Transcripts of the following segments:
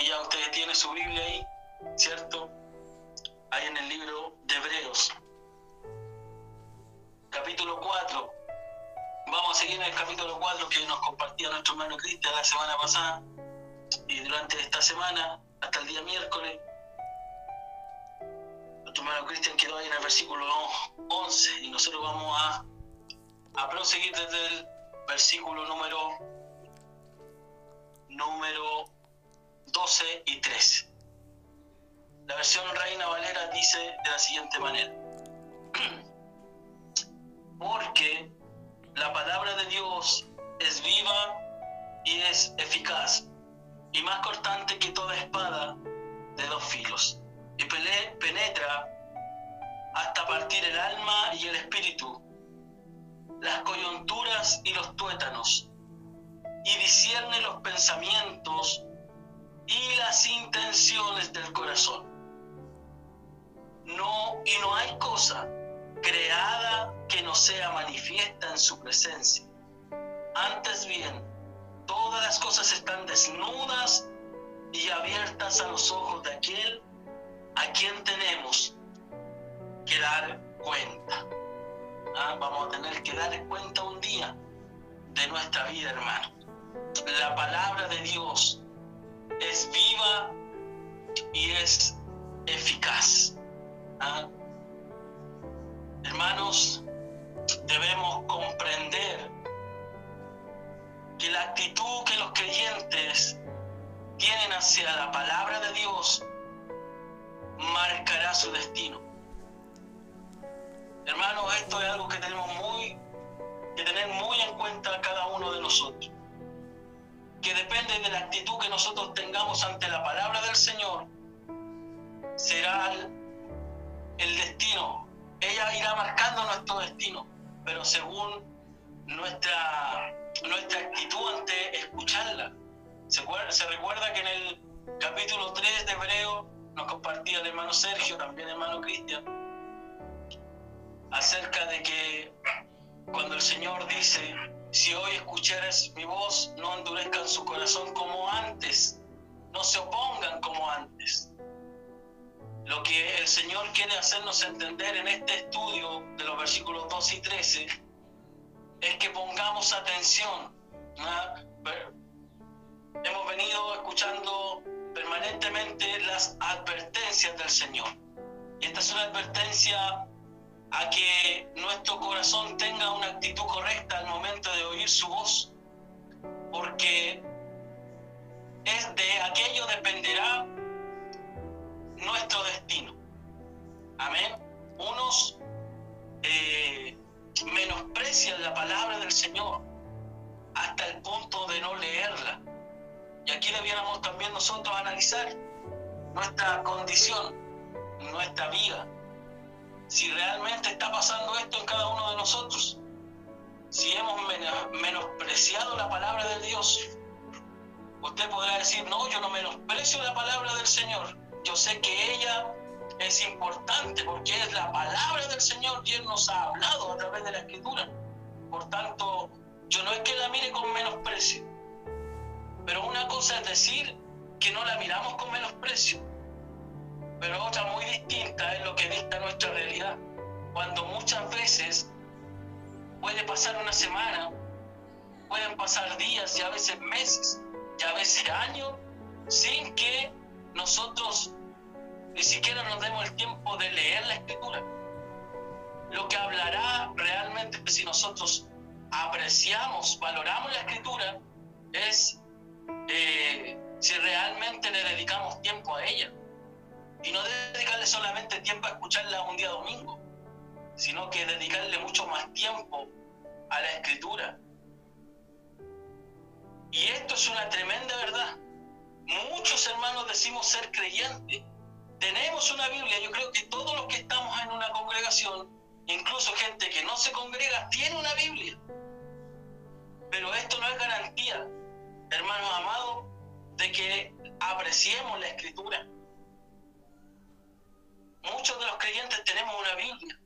que ya ustedes tienen su Biblia ahí, ¿cierto? Ahí en el libro de Hebreos, capítulo 4. Vamos a seguir en el capítulo 4 que nos compartía nuestro hermano Cristian la semana pasada y durante esta semana, hasta el día miércoles. Nuestro hermano Cristian quedó ahí en el versículo 11 y nosotros vamos a, a proseguir desde el versículo número, número 12 y 13. La versión Reina Valera dice de la siguiente manera. Porque la palabra de Dios es viva y es eficaz y más cortante que toda espada de dos filos y penetra hasta partir el alma y el espíritu, las coyunturas y los tuétanos, y discierne los pensamientos y las intenciones del corazón. No, y no hay cosa creada que no sea manifiesta en su presencia. Antes bien, todas las cosas están desnudas y abiertas a los ojos de aquel a quien tenemos que dar cuenta. Ah, vamos a tener que dar cuenta un día de nuestra vida, hermano. La palabra de Dios es viva y es eficaz. ¿Ah? Hermanos, debemos comprender que la actitud que los creyentes tienen hacia la palabra de Dios marcará su destino. Hermanos, esto es algo que tenemos muy que tener muy en cuenta cada uno de nosotros. Que depende de la actitud que nosotros tengamos ante la palabra del Señor, será el, destino. Ella irá marcando nuestro destino, pero según nuestra, nuestra actitud ante escucharla. Se, se recuerda que en el capítulo 3 de Hebreo nos compartía el hermano Sergio, también el hermano Cristian, acerca de que cuando el Señor dice, si hoy escuchares mi voz, no endurezcan su corazón como antes, no se opongan como antes. Lo que el Señor quiere hacernos entender en este estudio de los versículos 2 y 13 es que pongamos atención. Hemos venido escuchando permanentemente las advertencias del Señor. Y esta es una advertencia a que nuestro corazón tenga una actitud correcta al momento de oír su voz, porque es de aquello dependerá nuestro destino. Amén. Unos eh, menosprecian la palabra del Señor hasta el punto de no leerla. Y aquí debiéramos también nosotros analizar nuestra condición, nuestra vida, si realmente está pasando esto en cada uno de nosotros, si hemos menospreciado la palabra de Dios. Usted podrá decir, no, yo no menosprecio la palabra del Señor, yo sé que ella es importante porque es la palabra del Señor quien nos ha hablado a través de la escritura. Por tanto, yo no es que la mire con menosprecio, pero una cosa es decir que no la miramos con menosprecio, pero otra muy distinta es lo que dicta nuestra realidad. Cuando muchas veces puede pasar una semana, pueden pasar días y a veces meses y a veces años sin que nosotros ni siquiera nos demos el tiempo de leer la escritura. Lo que hablará realmente si nosotros apreciamos, valoramos la escritura, es eh, si realmente le dedicamos tiempo a ella. Y no dedicarle solamente tiempo a escucharla un día domingo, sino que dedicarle mucho más tiempo a la escritura. Y esto es una tremenda verdad. Muchos hermanos decimos ser creyentes. Tenemos una Biblia. Yo creo que todos los que estamos en una congregación, incluso gente que no se congrega, tiene una Biblia. Pero esto no es garantía, hermanos amados, de que apreciemos la escritura. Muchos de los creyentes tenemos una Biblia,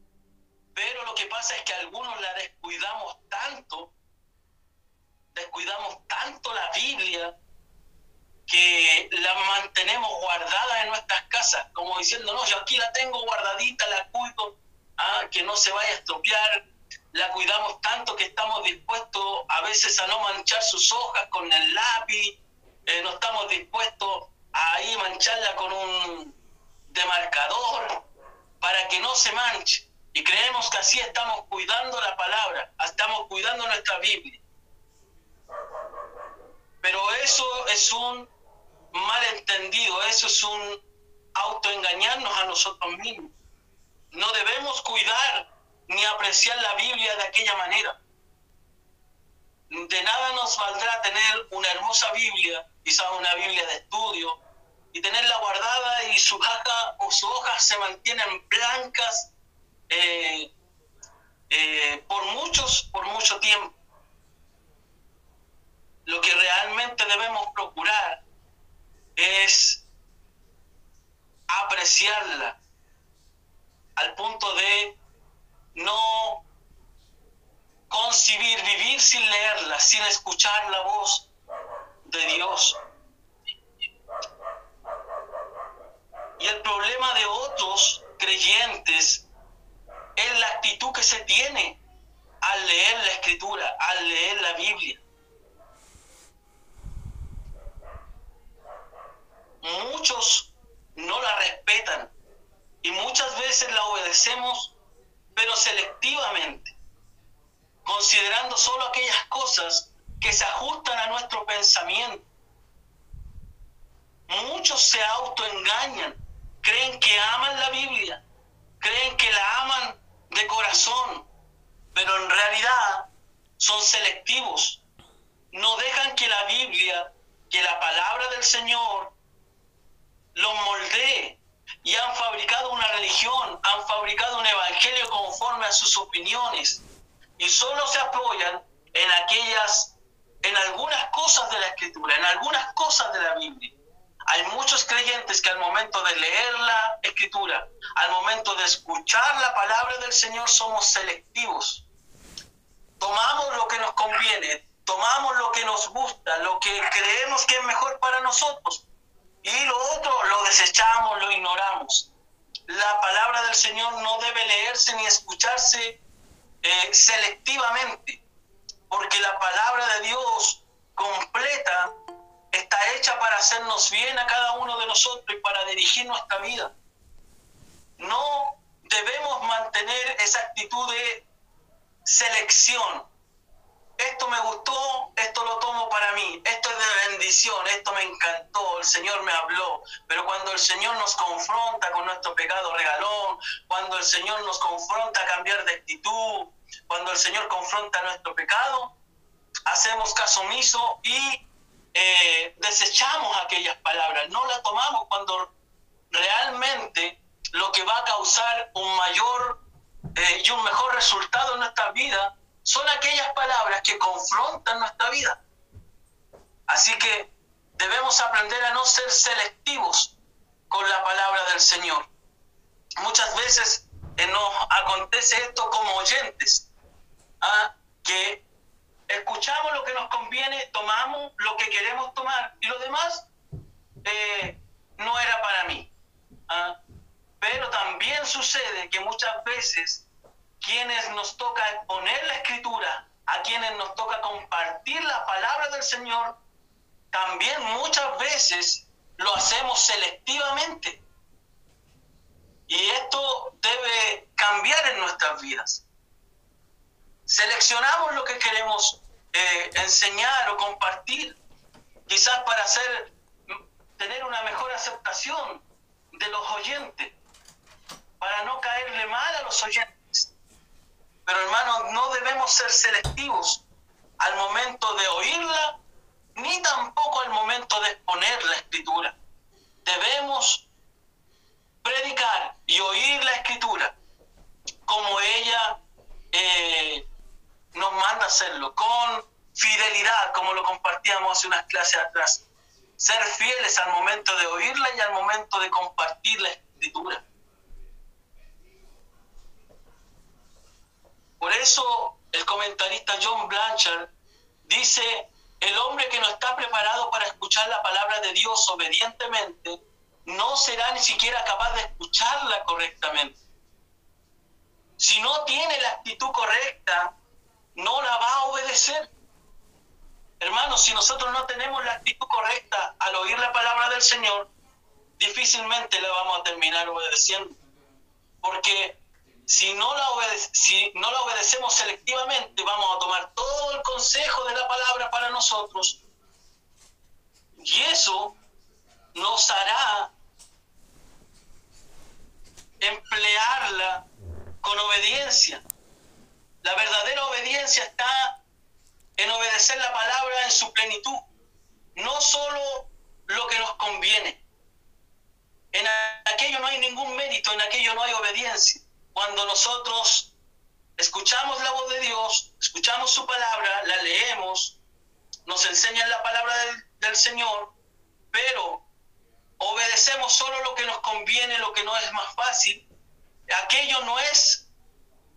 pero lo que pasa es que algunos la descuidamos tanto, descuidamos tanto la Biblia, que la guardada en nuestras casas, como diciendo, no, yo aquí la tengo guardadita, la cuido, ah, que no se vaya a estropear, la cuidamos tanto que estamos dispuestos a veces a no manchar sus hojas con el lápiz, eh, no estamos dispuestos a ahí mancharla con un demarcador para que no se manche. Y creemos que así estamos cuidando la palabra, estamos cuidando nuestra Biblia. Pero eso es un malentendido, eso es un autoengañarnos a nosotros mismos. No debemos cuidar ni apreciar la Biblia de aquella manera. De nada nos valdrá tener una hermosa Biblia, quizás una Biblia de estudio, y tenerla guardada y su hoja o sus hojas se mantienen blancas eh, eh, por muchos, por mucho tiempo. Lo que realmente debemos procurar es apreciarla al punto de no concibir, vivir sin leerla, sin escuchar la voz de Dios. Y el problema de otros creyentes es la actitud que se tiene al leer la escritura, al leer la Biblia. Muchos no la respetan y muchas veces la obedecemos, pero selectivamente, considerando solo aquellas cosas que se ajustan a nuestro pensamiento. Muchos se autoengañan creen que aman la Biblia, creen que la aman de corazón, pero en realidad son selectivos. No dejan que la Biblia, que la palabra del Señor, los moldee y han fabricado una religión, han fabricado un evangelio conforme a sus opiniones y solo se apoyan en aquellas, en algunas cosas de la escritura, en algunas cosas de la Biblia. Hay muchos creyentes que al momento de leer la escritura, al momento de escuchar la palabra del Señor, somos selectivos. Tomamos lo que nos conviene, tomamos lo que nos gusta, lo que creemos que es mejor para nosotros. Y lo otro lo desechamos, lo ignoramos. La palabra del Señor no debe leerse ni escucharse eh, selectivamente, porque la palabra de Dios completa está hecha para hacernos bien a cada uno de nosotros y para dirigir nuestra vida. No debemos mantener esa actitud de selección. Esto me gustó, esto lo tomo para mí, esto es de bendición, esto me encantó, el Señor me habló. Pero cuando el Señor nos confronta con nuestro pecado regalón, cuando el Señor nos confronta a cambiar de actitud, cuando el Señor confronta nuestro pecado, hacemos caso omiso y eh, desechamos aquellas palabras, no las tomamos cuando realmente lo que va a causar un mayor eh, y un mejor resultado en nuestra vida son aquellas palabras que confrontan nuestra vida. Así que debemos aprender a no ser selectivos con la palabra del Señor. Muchas veces eh, nos acontece esto como oyentes, ¿ah? que escuchamos lo que nos conviene, tomamos lo que queremos tomar y lo demás eh, no era para mí. ¿ah? Pero también sucede que muchas veces quienes nos toca exponer la escritura, a quienes nos toca compartir la palabra del Señor, también muchas veces lo hacemos selectivamente. Y esto debe cambiar en nuestras vidas. Seleccionamos lo que queremos eh, enseñar o compartir, quizás para hacer, tener una mejor aceptación de los oyentes, para no caerle mal a los oyentes. Pero hermanos, no debemos ser selectivos al momento de oírla, ni tampoco al momento de exponer la escritura. Debemos predicar y oír la escritura como ella eh, nos manda a hacerlo con fidelidad, como lo compartíamos hace unas clases atrás. Ser al momento de oírla y al momento de compartir la escritura. Por eso el comentarista John Blanchard dice, el hombre que no está preparado para escuchar la palabra de Dios obedientemente no será ni siquiera capaz de escucharla correctamente. Si no tiene la actitud correcta, no la va a obedecer. Hermanos, si nosotros no tenemos la actitud correcta al oír la palabra del Señor, difícilmente la vamos a terminar obedeciendo. Porque si no la, si no la obedecemos selectivamente, vamos a tomar todo el consejo de la palabra para nosotros. Y eso nos hará emplearla con obediencia. La verdadera obediencia está en obedecer la palabra en su plenitud, no solo lo que nos conviene. En aquello no hay ningún mérito, en aquello no hay obediencia. Cuando nosotros escuchamos la voz de Dios, escuchamos su palabra, la leemos, nos enseñan la palabra del, del Señor, pero obedecemos solo lo que nos conviene, lo que no es más fácil, aquello no es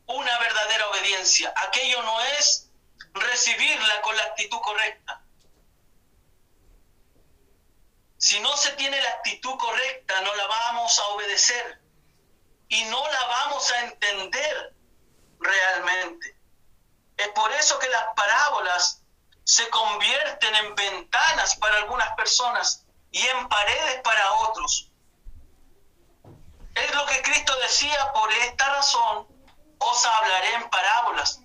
una verdadera obediencia, aquello no es recibirla con la actitud correcta. Si no se tiene la actitud correcta, no la vamos a obedecer y no la vamos a entender realmente. Es por eso que las parábolas se convierten en ventanas para algunas personas y en paredes para otros. Es lo que Cristo decía, por esta razón os hablaré en parábolas,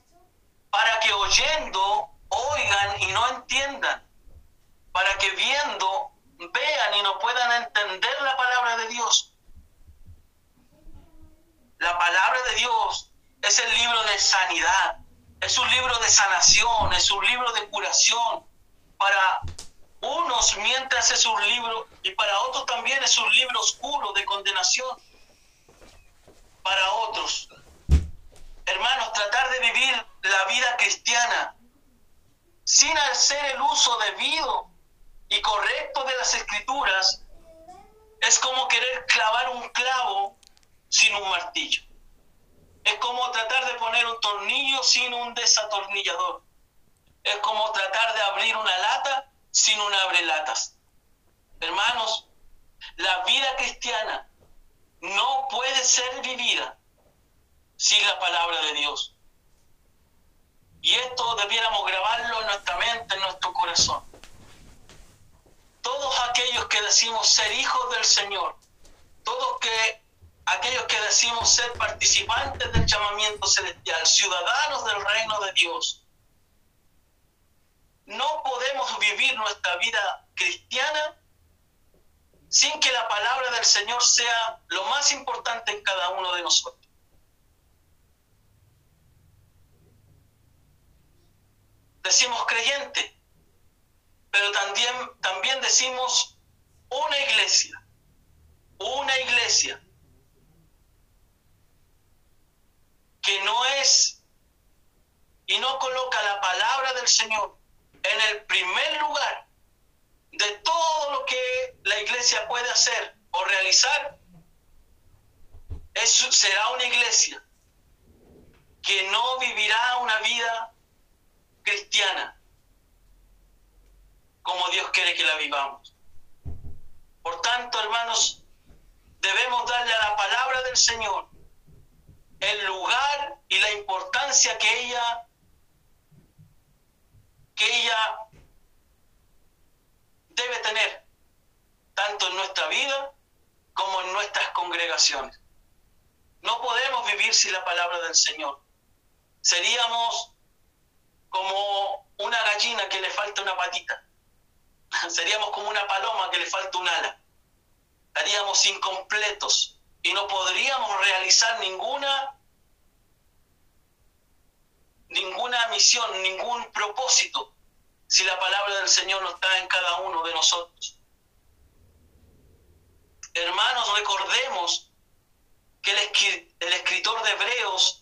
para que oyendo oigan y no entiendan, para que viendo vean y no puedan entender la palabra de Dios. La palabra de Dios es el libro de sanidad, es un libro de sanación, es un libro de curación para unos mientras es un libro y para otros también es un libro oscuro de condenación. Para otros, hermanos, tratar de vivir la vida cristiana sin hacer el uso debido y correcto de las escrituras es como querer clavar un clavo sin un martillo. Es como tratar de poner un tornillo sin un desatornillador. Es como tratar de abrir una lata sin un abrelatas. Hermanos, la vida cristiana no puede ser vivida sin la palabra de Dios. Y esto debiéramos grabarlo en nuestra mente, en nuestro corazón. Todos aquellos que decimos ser hijos del Señor, todos que aquellos que decimos ser participantes del llamamiento celestial, ciudadanos del reino de Dios, no podemos vivir nuestra vida cristiana sin que la palabra del Señor sea lo más importante en cada uno de nosotros. Decimos creyente, pero también, también decimos una iglesia, una iglesia que no es y no coloca la palabra del Señor en el primer lugar de todo lo que la iglesia puede hacer o realizar, eso será una iglesia que no vivirá una vida cristiana como Dios quiere que la vivamos. Por tanto, hermanos, debemos darle a la palabra del Señor el lugar y la importancia que ella que ella debe tener, tanto en nuestra vida como en nuestras congregaciones. No podemos vivir sin la palabra del Señor. Seríamos como una gallina que le falta una patita. Seríamos como una paloma que le falta un ala. Estaríamos incompletos y no podríamos realizar ninguna ninguna misión, ningún propósito si la palabra del Señor no está en cada uno de nosotros. Hermanos, recordemos que el, escritor de Hebreos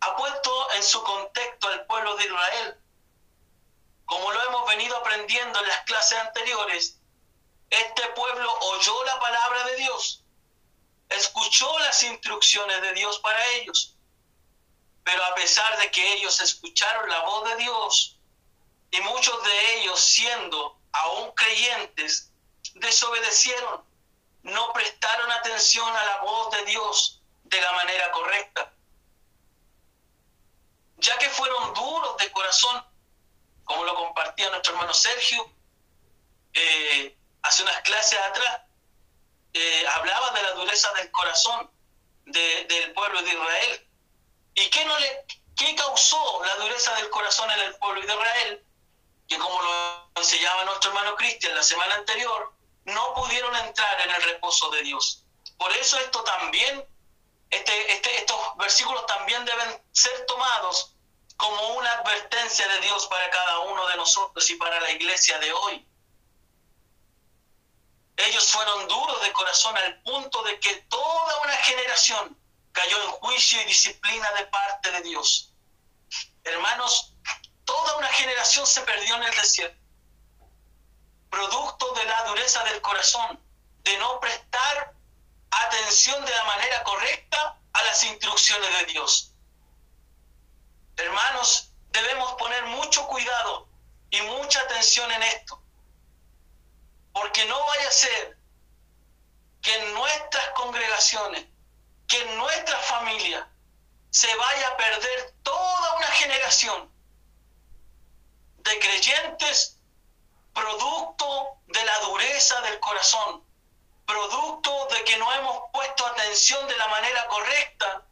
ha puesto en su contexto al pueblo de Israel. Como lo hemos venido aprendiendo en las clases anteriores, este pueblo oyó la palabra de Dios, escuchó las instrucciones de Dios para ellos pero a pesar de que ellos escucharon la voz de Dios, y muchos de ellos siendo aún creyentes, desobedecieron, no prestaron atención a la voz de Dios de la manera correcta. Ya que fueron duros de corazón, como lo compartía nuestro hermano Sergio, eh, hace unas clases atrás, eh, hablaba de la dureza del corazón del pueblo de Israel. ¿Y qué, no le, qué causó la dureza del corazón en el pueblo de Israel? Que como lo enseñaba nuestro hermano Cristian la semana anterior, no pudieron entrar en el reposo de Dios. Por eso esto también, este, este, estos versículos también deben ser tomados como una advertencia de Dios para cada uno de nosotros y para la iglesia de hoy. Ellos fueron duros de corazón al punto de que toda una generación cayó en juicio y disciplina de parte de Dios. Hermanos, toda una generación se perdió en el desierto producto de la dureza del corazón, de no prestar atención de la manera correcta a las instrucciones de Dios. Hermanos, debemos poner mucho cuidado y mucha atención en esto, porque no vaya a ser que en nuestras congregaciones, que en nuestra familia, se vaya a perder toda una generación de creyentes producto de la dureza del corazón, producto de que no hemos puesto atención de la manera correcta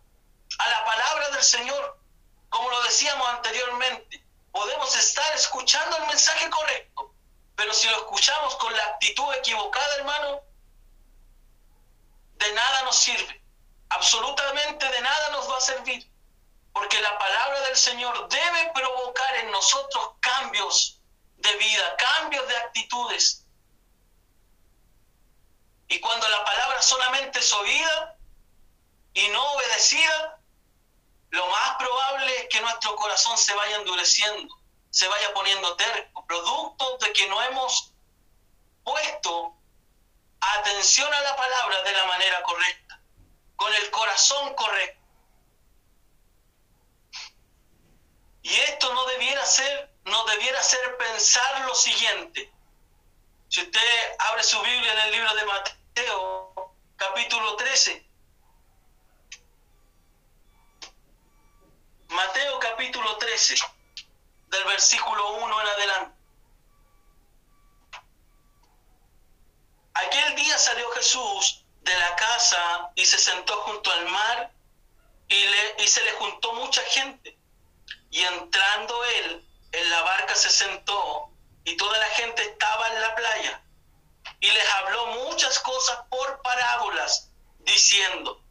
a la palabra del Señor. Como lo decíamos anteriormente, podemos estar escuchando el mensaje correcto, pero si lo escuchamos con la actitud equivocada, hermano, de nada nos sirve. Absolutamente de nada nos va a servir. Porque la palabra del Señor debe provocar en nosotros cambios de vida, cambios de actitudes. Y cuando la palabra solamente es oída y no obedecida, lo más probable es que nuestro corazón se vaya endureciendo, se vaya poniendo terco, producto de que no hemos puesto atención a la palabra de la manera correcta, con el corazón correcto. Y esto no debiera ser no debiera ser pensar lo siguiente. Si usted abre su Biblia en el libro de Mateo, capítulo 13. Mateo capítulo 13, del versículo 1 en adelante. Aquel día salió Jesús de la casa y se sentó junto al mar y, le, y se le juntó mucha gente. Y entrando él en la barca se sentó y toda la gente estaba en la playa y les habló muchas cosas por parábolas, diciendo,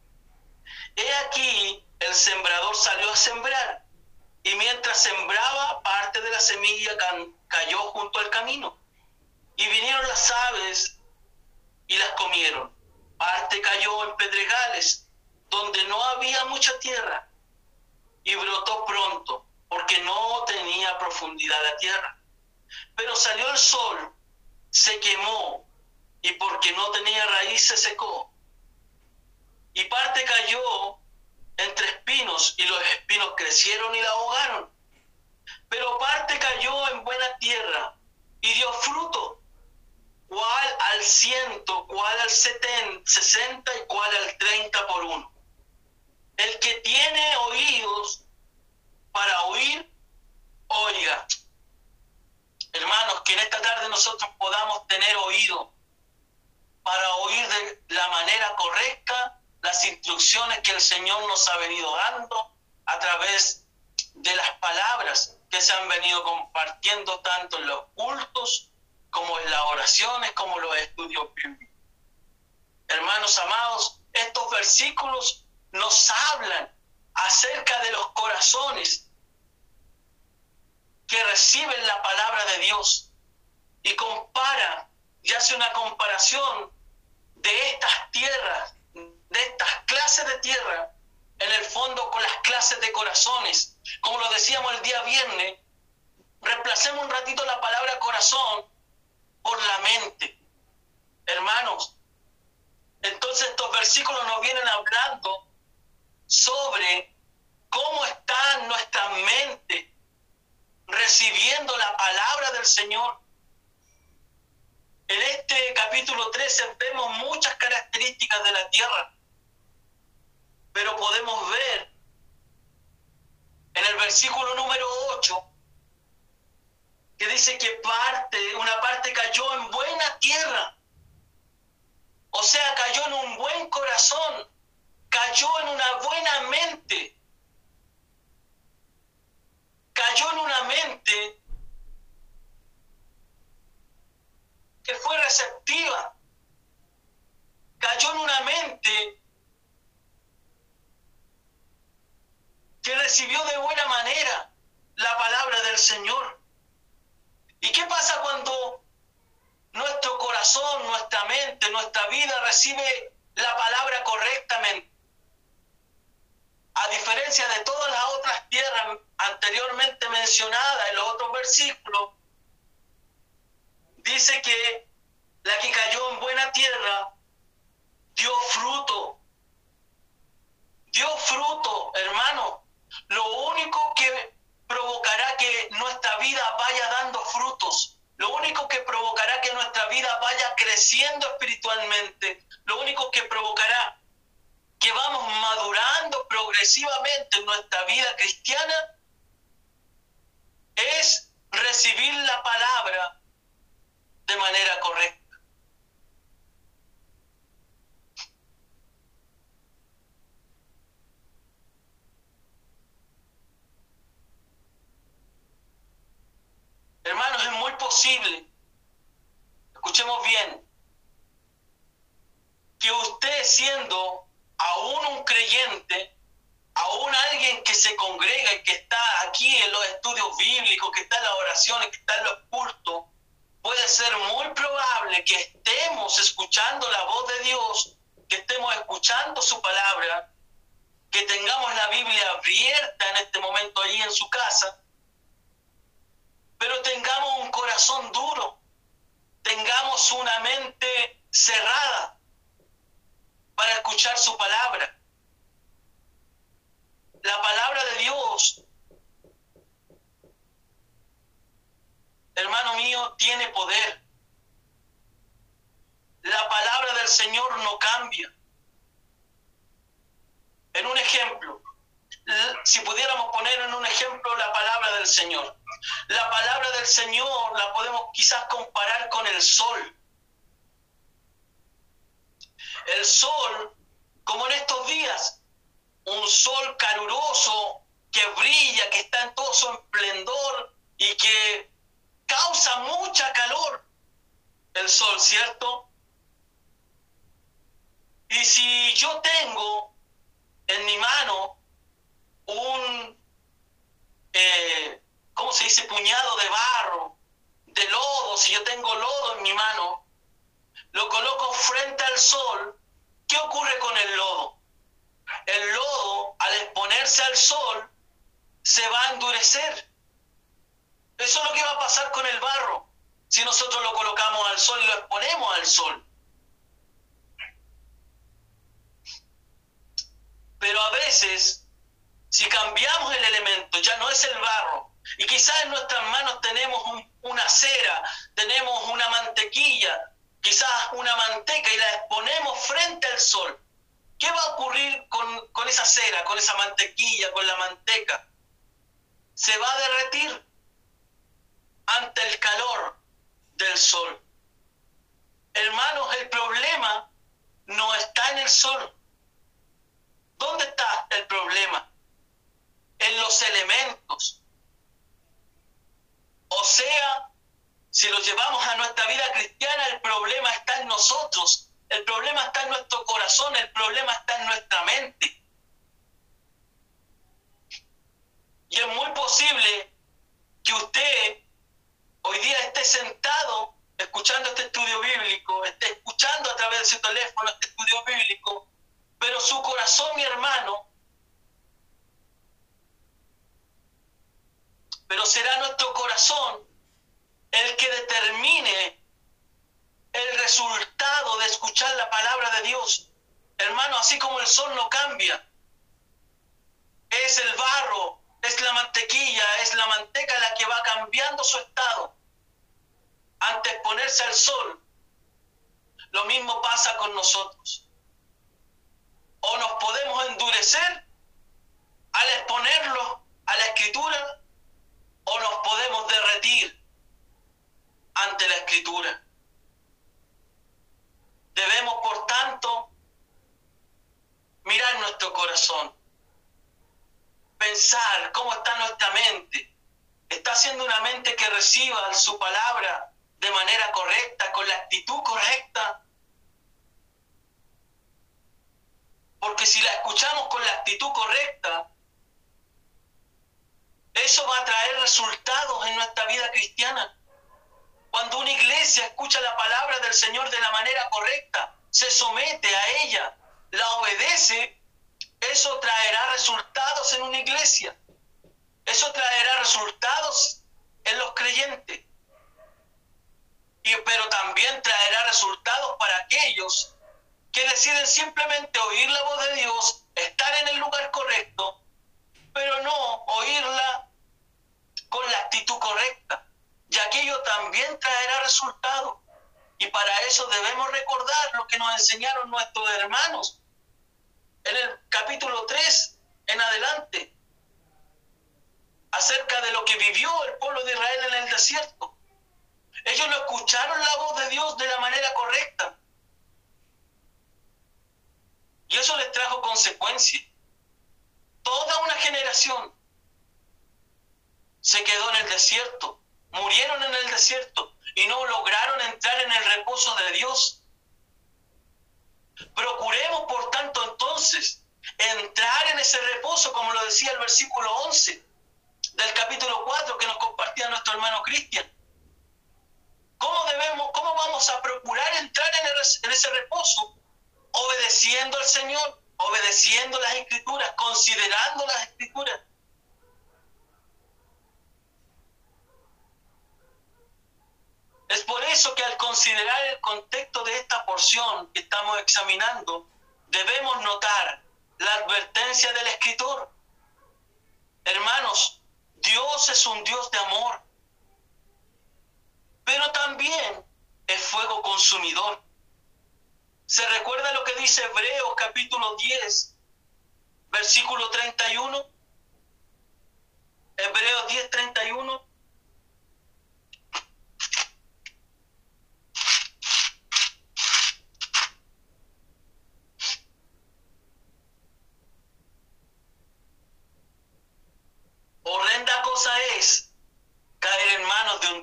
he aquí el sembrador salió a sembrar y mientras sembraba parte de la semilla cayó junto al camino y vinieron las aves y las comieron. Parte cayó en pedregales donde no había mucha tierra y brotó pronto porque no tenía profundidad la tierra. Pero salió el sol, se quemó, y porque no tenía raíz se secó. Y parte cayó entre espinos, y los espinos crecieron y la ahogaron. Pero parte cayó en buena tierra y dio fruto, cuál al ciento, cuál al sesenta y cuál al treinta por uno. El que tiene oídos para oír, oiga. Hermanos, que en esta tarde nosotros podamos tener oído para oír de la manera correcta las instrucciones que el Señor nos ha venido dando a través de las palabras que se han venido compartiendo tanto en los cultos como en las oraciones, como los estudios bíblicos. Hermanos amados, estos versículos nos hablan acerca de los corazones que reciben la palabra de Dios y compara y hace una comparación de estas tierras, de estas clases de tierra, en el fondo con las clases de corazones. Como lo decíamos el día viernes, reemplacemos un ratito la palabra corazón por la mente. Hermanos, entonces estos versículos nos vienen hablando sobre cómo está nuestra mente recibiendo la palabra del Señor. En este capítulo 13 vemos muchas características de la tierra, pero podemos ver en el versículo número 8 que dice que parte, una parte cayó en buena tierra, o sea, cayó en un buen corazón, cayó en una buena mente, cayó en una mente que fue receptiva, cayó en una mente que recibió de buena manera la palabra del Señor. ¿Y qué pasa cuando nuestro corazón, nuestra mente, nuestra vida recibe la palabra correctamente? A diferencia de todas las otras tierras anteriormente mencionadas en los otros versículos, dice que la que cayó en buena tierra dio fruto. Dio fruto, hermano. Lo único que provocará que nuestra vida vaya dando frutos. Lo único que provocará que nuestra vida vaya creciendo espiritualmente. Lo único que provocará que vamos madurando progresivamente en nuestra vida cristiana es recibir la palabra de manera correcta. Hermanos, es muy posible, escuchemos bien, que usted siendo aún un creyente, aún alguien que se congrega y que está aquí en los estudios bíblicos, que está en las oraciones, que está en los cultos, puede ser muy probable que estemos escuchando la voz de Dios, que estemos escuchando su palabra, que tengamos la Biblia abierta en este momento allí en su casa, pero tengamos un corazón duro, tengamos una mente cerrada para escuchar su palabra. La palabra de Dios hermano mío, tiene poder. La palabra del Señor no cambia. En un ejemplo, si pudiéramos poner en un ejemplo la palabra del Señor. La palabra del Señor la podemos quizás comparar con el sol. El sol, como en estos días, un sol caluroso que brilla, que está en todo su esplendor y que causa mucha calor el sol, ¿cierto? Y si yo tengo en mi mano un, eh, ¿cómo se dice?, puñado de barro, de lodo, si yo tengo lodo en mi mano, lo coloco frente al sol, ¿qué ocurre con el lodo? El lodo, al exponerse al sol, se va a endurecer eso es lo que va a pasar con el barro si nosotros lo colocamos al sol y lo exponemos al sol. Pero a veces, si cambiamos el elemento, ya no es el barro, y quizás en nuestras manos tenemos una cera, tenemos una mantequilla, quizás una manteca, y la exponemos frente al sol. ¿Qué va a ocurrir con, con esa cera, con esa mantequilla, con la manteca? Se va a derretir ante el calor del sol. Hermanos, el problema no está en el sol. ¿Dónde está el problema? En los elementos. O sea, si lo llevamos a nuestra vida cristiana, el problema está en nosotros, el problema está en nuestro corazón, el problema está en nuestra mente. Y es muy posible que usted hoy día esté sentado escuchando este estudio bíblico, esté escuchando a través de su teléfono este estudio bíblico, pero su corazón, mi hermano, pero será nuestro corazón el que determine el resultado de escuchar la palabra de Dios. Hermano, así como el sol no cambia, es el barro es la mantequilla, es la manteca la que va cambiando su estado. Antes de ponerse al sol, lo mismo pasa con nosotros. O nos podemos endurecer al exponerlo a la escritura, o nos podemos derretir ante la escritura. Debemos, por tanto, mirar nuestro corazón, pensar cómo está nuestra mente. ¿Está siendo una mente que reciba su palabra de manera correcta, con la actitud correcta? Porque si la escuchamos con la actitud correcta, eso va a traer resultados en nuestra vida cristiana. Cuando una iglesia escucha la palabra del Señor de la manera correcta, se somete a ella, la obedece, eso traerá resultados en una iglesia. Eso traerá resultados en los creyentes. Y, pero también traerá resultados para aquellos que deciden simplemente oír la voz de Dios, estar en el lugar correcto, pero no oírla con la actitud correcta y aquello también traerá resultados. Y para eso debemos recordar lo que nos enseñaron nuestros hermanos en el capítulo 3 en adelante, acerca de lo que vivió el pueblo de Israel en el desierto. Ellos no escucharon la voz de Dios de la manera correcta. Y eso les trajo consecuencias. Toda una generación se quedó en el desierto murieron en el desierto y no lograron entrar en el reposo de Dios. Procuremos, por tanto, entonces, entrar en ese reposo, como lo decía el versículo 11 del capítulo 4 que nos compartía nuestro hermano Cristian. ¿Cómo debemos, cómo vamos a procurar entrar en, en ese reposo? Obedeciendo al Señor, obedeciendo las escrituras, considerando las escrituras Es por eso que al considerar el contexto de esta porción que estamos examinando, debemos notar la advertencia del escritor. Hermanos, Dios es un Dios de amor, pero también es fuego consumidor. ¿Se recuerda lo que dice Hebreos capítulo 10, versículo 31? Hebreos 10, 31.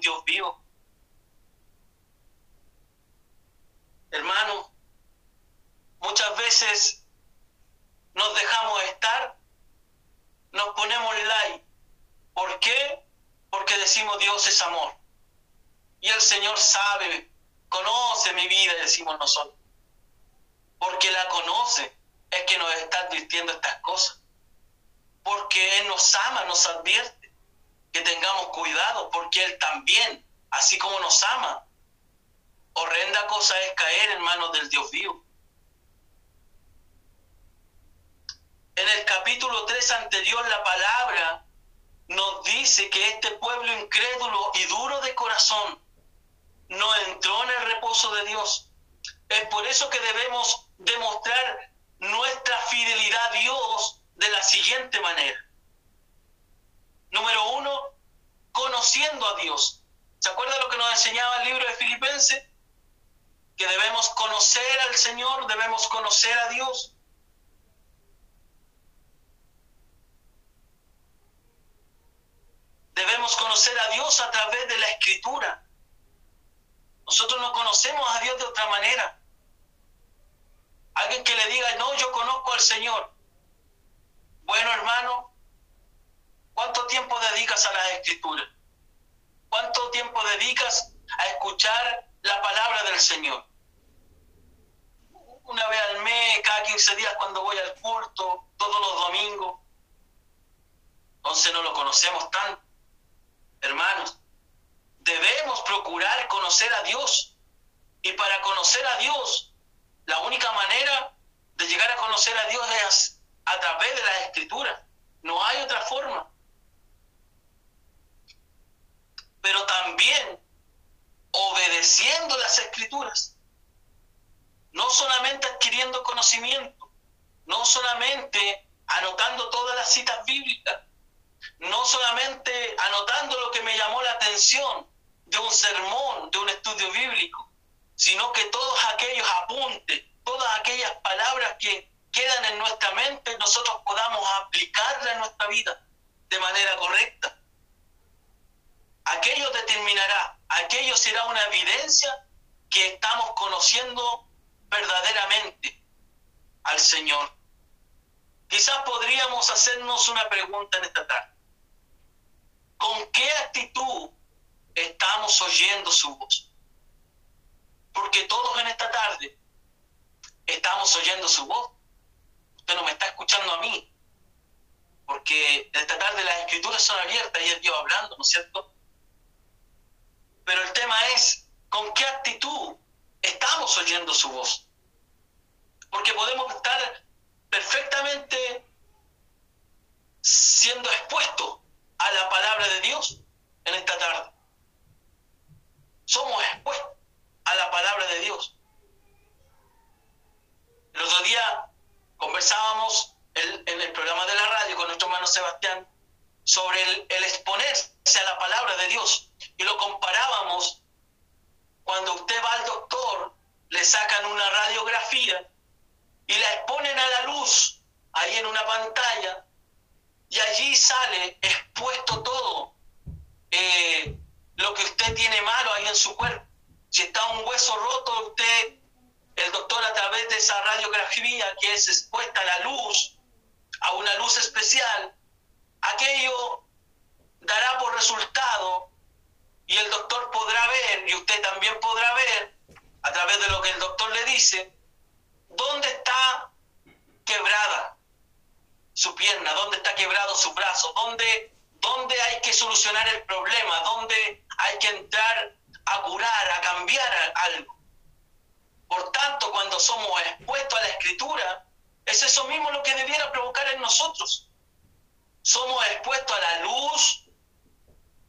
Dios vivo. Hermano, muchas veces nos dejamos estar, nos ponemos like. ¿Por qué? Porque decimos Dios es amor. Y el Señor sabe, conoce mi vida, decimos nosotros. Porque la conoce, es que nos está advirtiendo estas cosas. Porque Él nos ama, nos advierte que tengamos cuidado, porque Él también, así como nos ama, horrenda cosa es caer en manos del Dios vivo. En el capítulo 3 anterior la palabra nos dice que este pueblo incrédulo y duro de corazón no entró en el reposo de Dios. Es por eso que debemos demostrar nuestra fidelidad a Dios de la siguiente manera. Número uno, conociendo a Dios. ¿Se acuerda lo que nos enseñaba el libro de Filipenses? Que debemos conocer al Señor, debemos conocer a Dios. Debemos conocer a Dios a través de la escritura. Nosotros no conocemos a Dios de otra manera. Alguien que le diga, no, yo conozco al Señor. Bueno, hermano, ¿Cuánto tiempo dedicas a la escritura? ¿Cuánto tiempo dedicas a escuchar la palabra del Señor? Una vez al mes, cada 15 días cuando voy al culto, todos los domingos. Entonces no lo conocemos tanto. Hermanos, debemos procurar conocer a Dios. Y para conocer a Dios, la única manera de llegar a conocer a Dios es a través de las escrituras. No hay otra forma. pero también obedeciendo las escrituras. no solamente adquiriendo conocimiento, no solamente anotando todas las citas bíblicas, no solamente anotando lo que me llamó la atención de un sermón, de un estudio bíblico, sino que todos aquellos apuntes, todas aquellas palabras que quedan en nuestra mente, nosotros podamos aplicarlas en nuestra vida de manera correcta. Aquello determinará, aquello será una evidencia que estamos conociendo verdaderamente al Señor. Quizás podríamos hacernos una pregunta en esta tarde. ¿Con qué actitud estamos oyendo su voz? Porque todos en esta tarde estamos oyendo su voz. No me está escuchando a mí. Porque esta tarde las escrituras son abiertas y es Dios hablando, ¿no es cierto? Pero el tema es, ¿con qué actitud estamos oyendo su voz? Porque podemos estar perfectamente siendo expuestos a la palabra de Dios en esta tarde. Somos expuestos a la palabra de Dios. El otro día conversábamos en el programa de la radio con nuestro hermano Sebastián sobre el, el exponerse a la palabra de Dios y lo comparábamos cuando usted va al doctor, le sacan una radiografía y la exponen a la luz ahí en una pantalla y allí sale expuesto todo eh, lo que usted tiene malo ahí en su cuerpo. Si está un hueso roto, usted, el doctor a través de esa radiografía que es expuesta a la luz, a una luz especial, aquello dará por resultado y el doctor podrá ver, y usted también podrá ver, a través de lo que el doctor le dice, dónde está quebrada su pierna, dónde está quebrado su brazo, dónde, dónde hay que solucionar el problema, dónde hay que entrar a curar, a cambiar algo. Por tanto, cuando somos expuestos a la escritura, es eso mismo lo que debiera provocar en nosotros. Somos expuestos a la luz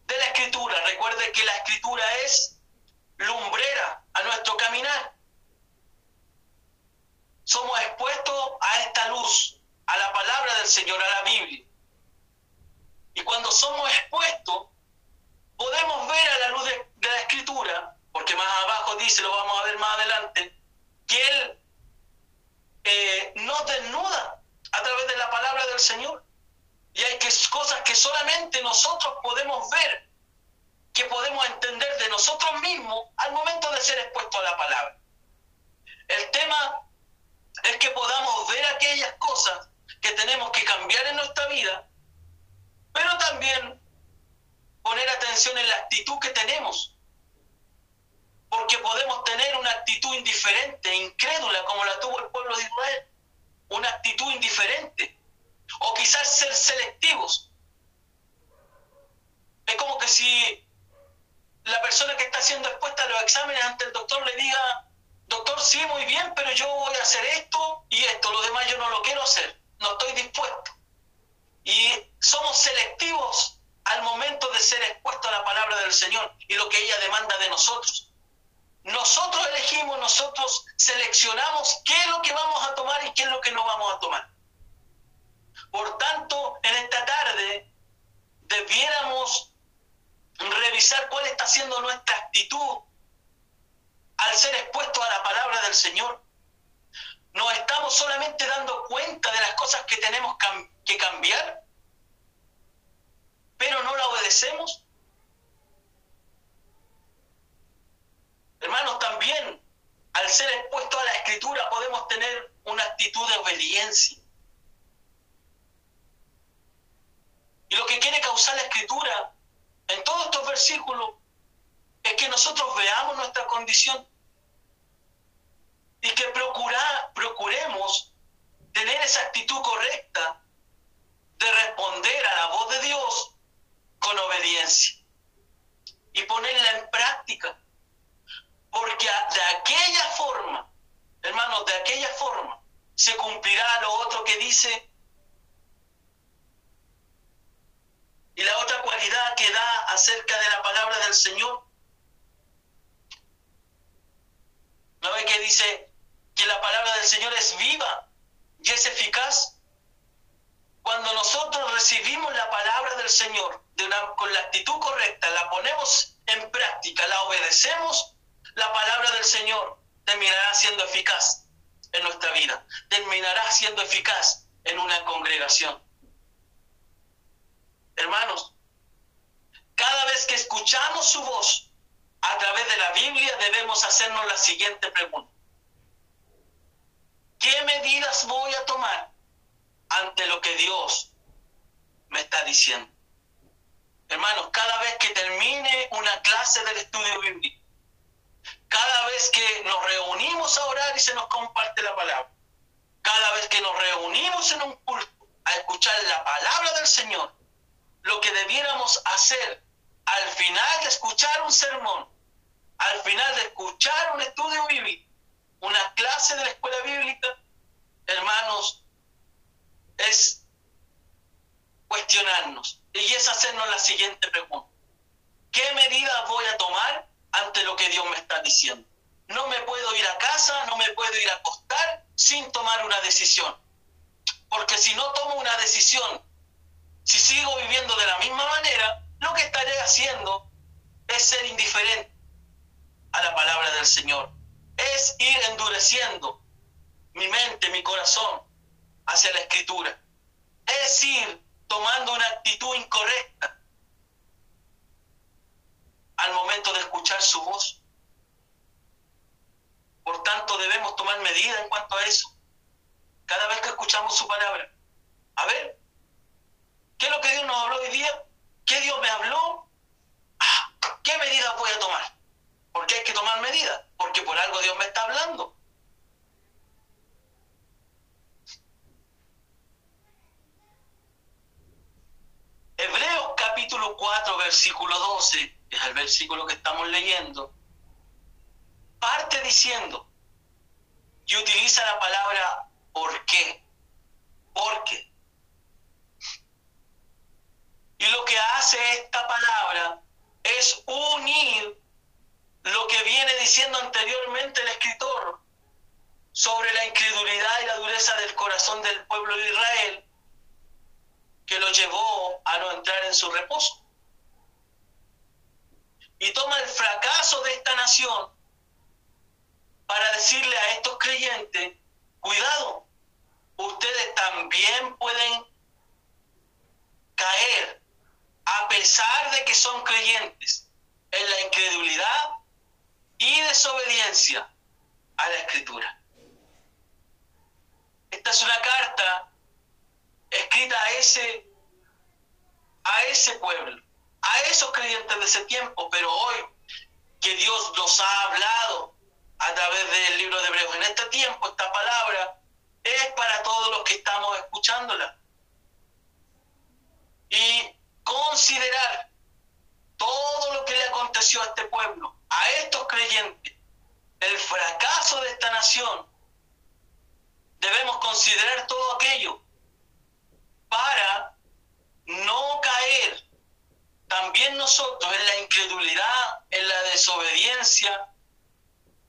de la escritura. Recuerde que la escritura es lumbrera a nuestro caminar somos expuestos a esta luz, a la palabra del Señor, a la Biblia. Y cuando somos expuestos, podemos ver a la luz de, la Escritura, porque más abajo dice, lo vamos a ver más adelante, que Él eh, nos desnuda a través de la palabra del Señor. Y hay que, cosas que solamente nosotros podemos ver, que podemos entender de nosotros mismos al momento de ser expuestos a la palabra. El tema es que podamos ver aquellas cosas que tenemos que cambiar en nuestra vida, pero también poner atención en la actitud que tenemos. Porque podemos tener una actitud indiferente, incrédula, como la tuvo el pueblo de Israel. Una actitud indiferente. O quizás ser selectivos. Es como que si la persona que está siendo expuesta a los exámenes ante el doctor le diga, doctor, sí, muy bien, pero yo voy a hacer esto y esto, lo demás yo no lo quiero hacer, no estoy dispuesto. Y somos selectivos al momento de ser expuestos a la palabra del Señor y lo que ella demanda de nosotros. Nosotros elegimos, nosotros seleccionamos qué es lo que vamos a tomar y qué es lo que no vamos a tomar. Por tanto, en esta tarde debiéramos revisar cuál está siendo nuestra actitud al ser expuestos a la palabra del Señor. Nos estamos solamente dando cuenta de las cosas que tenemos que cambiar, pero no la obedecemos. Hermanos, también al ser expuestos a la escritura podemos tener una actitud de obediencia. Y lo que quiere causar la escritura en todos estos versículos es que nosotros veamos nuestra condición y que procura, procuremos tener esa actitud correcta de responder a la voz de Dios con obediencia y ponerla en práctica. Porque de aquella forma, hermanos, de aquella forma se cumplirá lo otro que dice. Y la otra cualidad que da acerca de la palabra del Señor. ¿No ve que dice? que la palabra del Señor es viva y es eficaz? Cuando nosotros recibimos la palabra del Señor de con la actitud correcta, la ponemos en práctica, la obedecemos, la palabra del Señor terminará siendo eficaz en nuestra vida, terminará siendo eficaz en una congregación. Hermanos, cada vez que escuchamos su voz a través de la Biblia debemos hacernos la siguiente pregunta. ¿Qué medidas voy a tomar ante lo que Dios me está diciendo? Hermanos, cada vez que termine una clase del estudio bíblico, cada vez que nos reunimos a orar y se nos comparte la palabra, cada vez que nos reunimos en un culto a escuchar la palabra del Señor, lo que debiéramos hacer al final de escuchar un sermón, al final de escuchar un estudio bíblico, una clase de la escuela bíblica, hermanos, es cuestionarnos y es hacernos la siguiente pregunta. ¿Qué medidas voy a tomar ante lo que Dios me está diciendo? No me puedo ir a casa, no me puedo ir a acostar sin tomar una decisión. Porque si no tomo una decisión, si sigo viviendo de la misma manera, lo que estaré haciendo es ser indiferente a la palabra del Señor. Es ir endureciendo mi mente, mi corazón hacia la escritura. Es ir tomando una actitud incorrecta al momento de escuchar su voz. Por tanto, debemos tomar medidas en cuanto a eso. Cada vez que escuchamos su palabra. A ver, ¿qué es lo que Dios nos habló hoy día? ¿Qué Dios me habló? Ah, ¿Qué medidas voy a tomar? Porque hay que tomar medidas, porque por algo Dios me está hablando. Hebreos capítulo 4, versículo 12, es el versículo que estamos leyendo, parte diciendo, y utiliza la palabra ¿por qué? ¿Por qué? Y lo que hace esta palabra es unir lo que viene diciendo anteriormente el escritor sobre la incredulidad y la dureza del corazón del pueblo de Israel que lo llevó a no entrar en su reposo. Y toma el fracaso de esta nación para decirle a estos creyentes, cuidado, ustedes también pueden caer a pesar de que son creyentes en la incredulidad y desobediencia a la escritura. Esta es una carta escrita a ese, a ese pueblo, a esos creyentes de ese tiempo, pero hoy que Dios nos ha hablado a través del libro de Hebreos en este tiempo, esta palabra es para todos los que estamos escuchándola. Y considerar todo lo que le aconteció a este pueblo, a estos creyentes, el fracaso de esta nación, debemos considerar todo aquello para no caer también nosotros en la incredulidad, en la desobediencia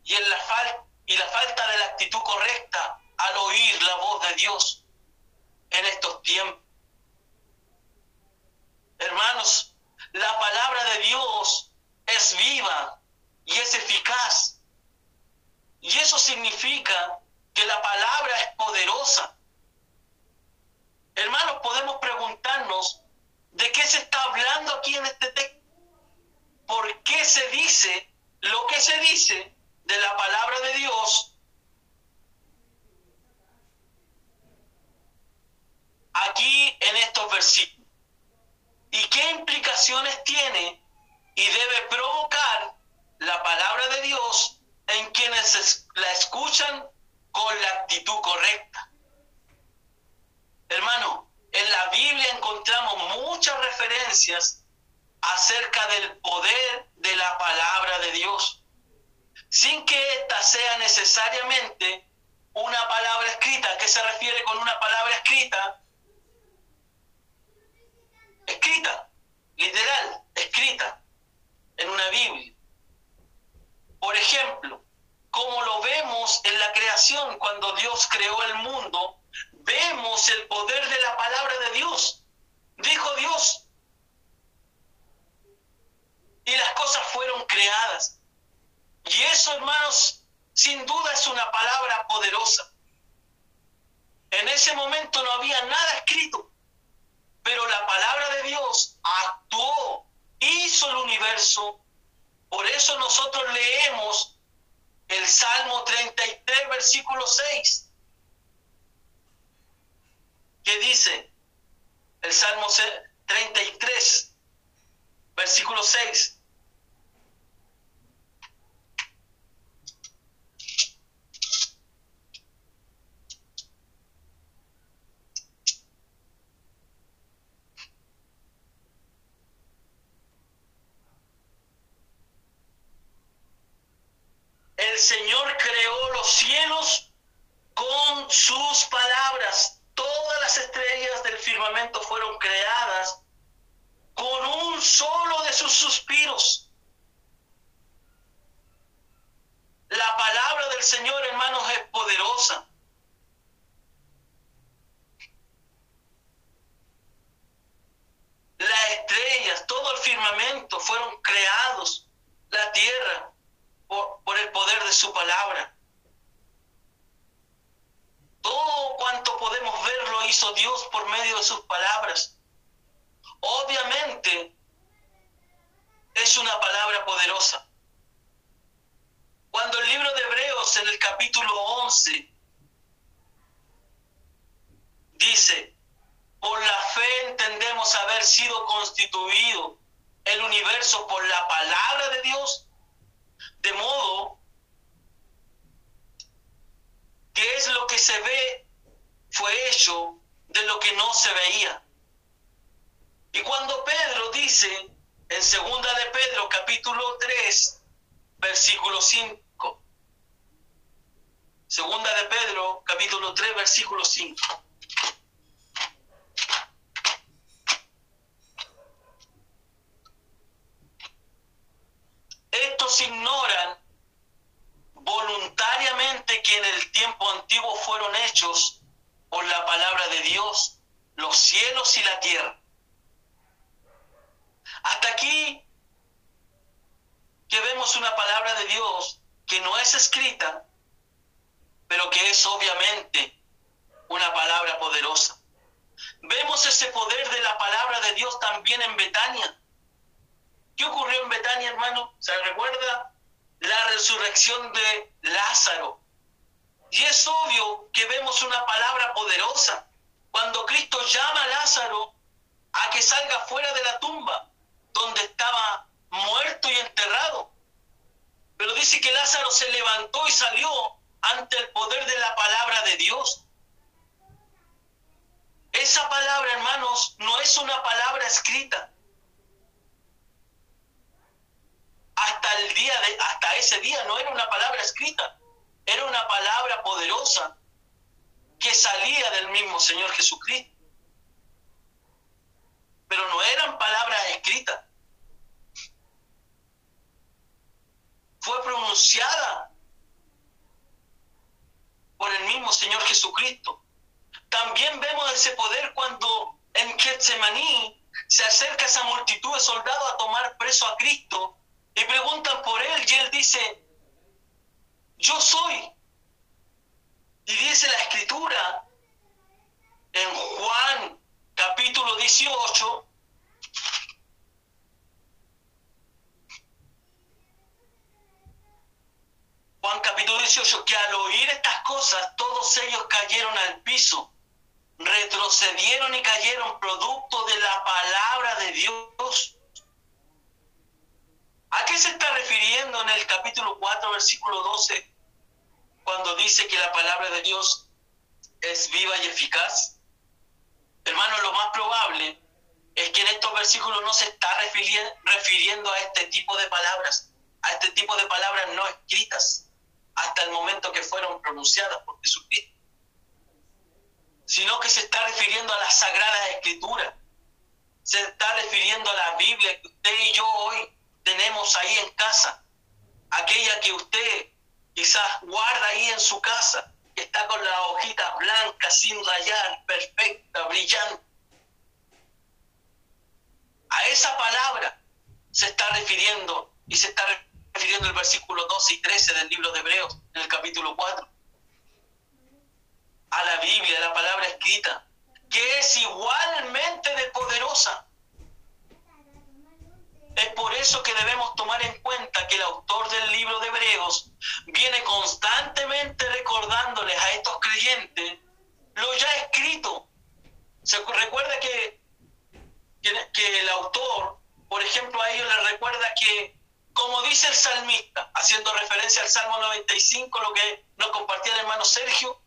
y en la falta y la falta de la actitud correcta al oír la voz de Dios en estos tiempos. Hermanos, la palabra de Dios es viva y es eficaz. Y eso significa que la palabra es poderosa. Hermanos, podemos preguntarnos de qué se está hablando aquí en este texto. ¿Por qué se dice lo que se dice de la palabra de Dios aquí en estos versículos? ¿Y qué implicaciones tiene y debe provocar la palabra de Dios en quienes la escuchan con la actitud correcta? Hermano, en la Biblia encontramos muchas referencias acerca del poder de la palabra de Dios, sin que ésta sea necesariamente una palabra escrita. qué se refiere con una palabra escrita? Escrita, literal, escrita en una Biblia. Por ejemplo, como lo vemos en la creación cuando Dios creó el mundo, vemos el poder de la palabra de Dios. Dijo Dios. Y las cosas fueron creadas. Y eso, hermanos, sin duda es una palabra poderosa. En ese momento no había nada escrito, pero la palabra de Dios actuó, hizo el universo. Por eso nosotros leemos el Salmo 33, versículo 6, que dice, el Salmo 33, versículo 6, el Señor creó los cielos con sus palabras. Todas las estrellas del firmamento fueron creadas con un solo de sus suspiros. La palabra del Señor, hermanos, es poderosa. Las estrellas, todo el firmamento fueron creados. La tierra, por, el poder de su palabra. Todo cuanto podemos ver lo hizo Dios por medio de sus palabras. Obviamente es una palabra poderosa. Cuando el libro de Hebreos en el capítulo 11 dice, por la fe entendemos haber sido constituido el universo por la palabra de Dios de modo que es lo que se ve fue hecho de lo que no se veía. Y cuando Pedro dice en segunda de Pedro capítulo 3 versículo 5 Segunda de Pedro capítulo 3 versículo 5 Ignoran voluntariamente que en el tiempo antiguo fueron hechos por la palabra de Dios los cielos y la tierra. Hasta aquí que vemos una palabra de Dios que no es escrita, pero que es obviamente una palabra poderosa. Vemos ese poder de la palabra de Dios también en Betania. ¿Qué ocurrió en Betania, hermano? ¿Se recuerda? La resurrección de Lázaro. Y es obvio que vemos una palabra poderosa. Cuando Cristo llama a Lázaro a que salga fuera de la tumba, donde estaba muerto y enterrado. Pero dice que Lázaro se levantó y salió ante el poder de la palabra de Dios. Esa palabra, hermanos, no es una palabra escrita. Hasta el día de, hasta ese día no era una palabra escrita, era una palabra poderosa que salía del mismo Señor Jesucristo. Pero no eran palabras escritas. Fue pronunciada por el mismo Señor Jesucristo. También vemos ese poder cuando en Getsemaní se acerca esa multitud de soldados a tomar preso a Cristo y preguntan por él y él dice, yo soy. Y dice la escritura en Juan capítulo 18, Juan capítulo 18, que al oír estas cosas todos ellos cayeron al piso, retrocedieron y cayeron producto de la palabra de Dios ¿A qué se está refiriendo en el capítulo 4, versículo 12, cuando dice que la palabra de Dios es viva y eficaz? Hermano, lo más probable es que en estos versículos no se está refiriendo a este tipo de palabras, a este tipo de palabras no escritas hasta el momento que fueron pronunciadas por Jesucristo, sino que se está refiriendo a las sagradas escrituras, se está refiriendo a la Biblia que usted y yo hoy tenemos ahí en casa, aquella que usted quizás guarda ahí en su casa, está con la hojita blanca, sin rayar, perfecta, brillante. A esa palabra se está refiriendo y se está refiriendo el versículo 12 y 13 del libro de Hebreos, en el capítulo 4. A la Biblia, la palabra escrita, que es igualmente de poderosa es por eso que debemos tomar en cuenta que el autor del libro de Hebreos viene constantemente recordándoles a estos creyentes lo ya escrito. Se recuerda que, que, el autor, por ejemplo, a ellos les recuerda que, como dice el salmista, haciendo referencia al Salmo 95, lo que nos compartía el hermano Sergio,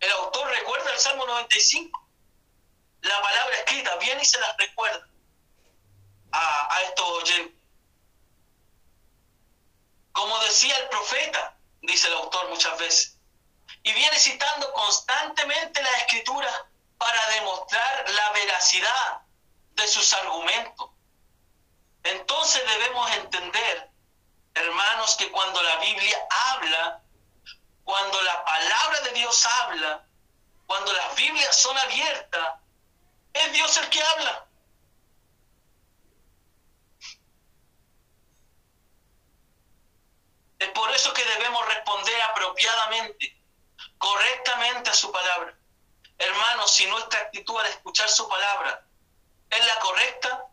el autor recuerda el Salmo 95, la palabra escrita, viene y se las recuerda a, oyentes. Como decía el profeta, dice el autor muchas veces, y viene citando constantemente la escritura para demostrar la veracidad de sus argumentos. Entonces debemos entender, hermanos, que cuando la Biblia habla, cuando la palabra de Dios habla, cuando las Biblias son abiertas, es Dios el que habla. Es por eso que debemos responder apropiadamente, correctamente a su palabra. Hermanos, si nuestra actitud al escuchar su palabra es la correcta,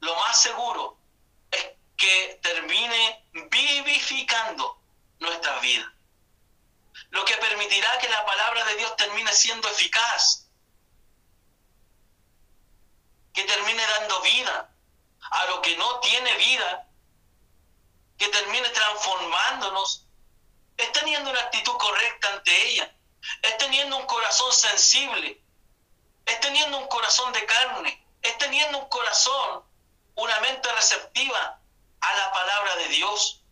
lo más seguro es que termine vivificando nuestra vida. Lo que permitirá que la palabra de Dios termine siendo eficaz, que termine dando vida a lo que no tiene vida que termine transformándonos, es teniendo una actitud correcta ante ella, es teniendo un corazón sensible, es teniendo un corazón de carne, es teniendo un corazón, una mente receptiva a la palabra de Dios.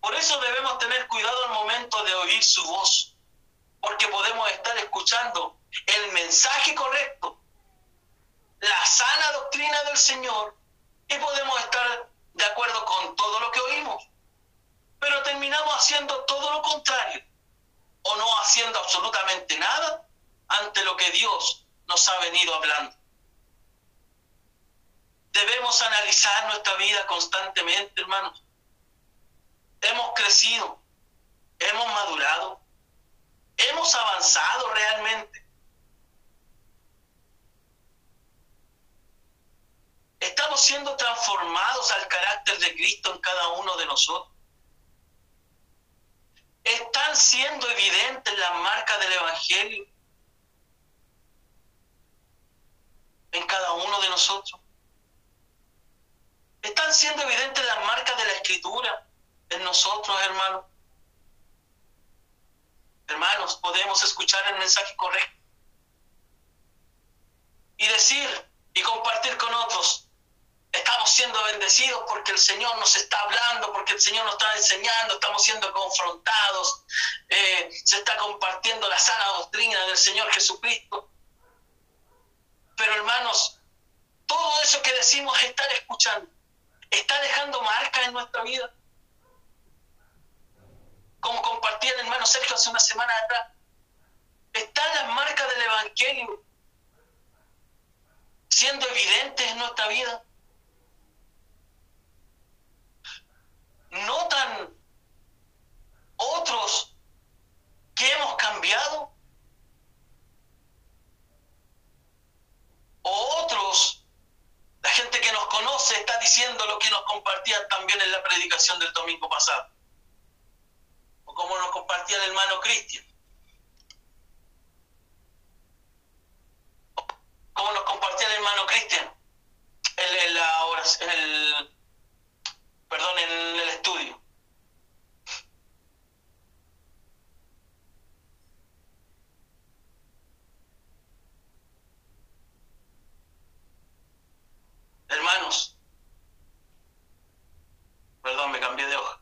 Por eso debemos tener cuidado al momento de oír su voz, porque podemos estar escuchando el mensaje correcto, la sana doctrina del Señor, y podemos estar de acuerdo con todo lo que oímos, pero terminamos haciendo todo lo contrario o no haciendo absolutamente nada ante lo que Dios nos ha venido hablando. Debemos analizar nuestra vida constantemente, hermanos. Hemos crecido, hemos madurado, hemos avanzado realmente. Estamos siendo transformados al carácter de Cristo en cada uno de nosotros. Están siendo evidentes las marcas del Evangelio en cada uno de nosotros. Están siendo evidentes las marcas de la Escritura en nosotros, hermanos. Hermanos, podemos escuchar el mensaje correcto y decir y compartir con otros Estamos siendo bendecidos porque el Señor nos está hablando, porque el Señor nos está enseñando, estamos siendo confrontados, eh, se está compartiendo la sana doctrina del Señor Jesucristo. Pero hermanos, todo eso que decimos estar escuchando, está dejando marcas en nuestra vida. Como compartía el hermano Sergio hace una semana atrás, están las marcas del Evangelio siendo evidentes en nuestra vida. Notan otros que hemos cambiado? ¿O otros, la gente que nos conoce está diciendo lo que nos compartían también en la predicación del domingo pasado? O como nos compartía el hermano Cristian. Como nos compartía el hermano Cristian en, la, en el perdón, en el estudio. Hermanos, perdón, me cambié de hoja.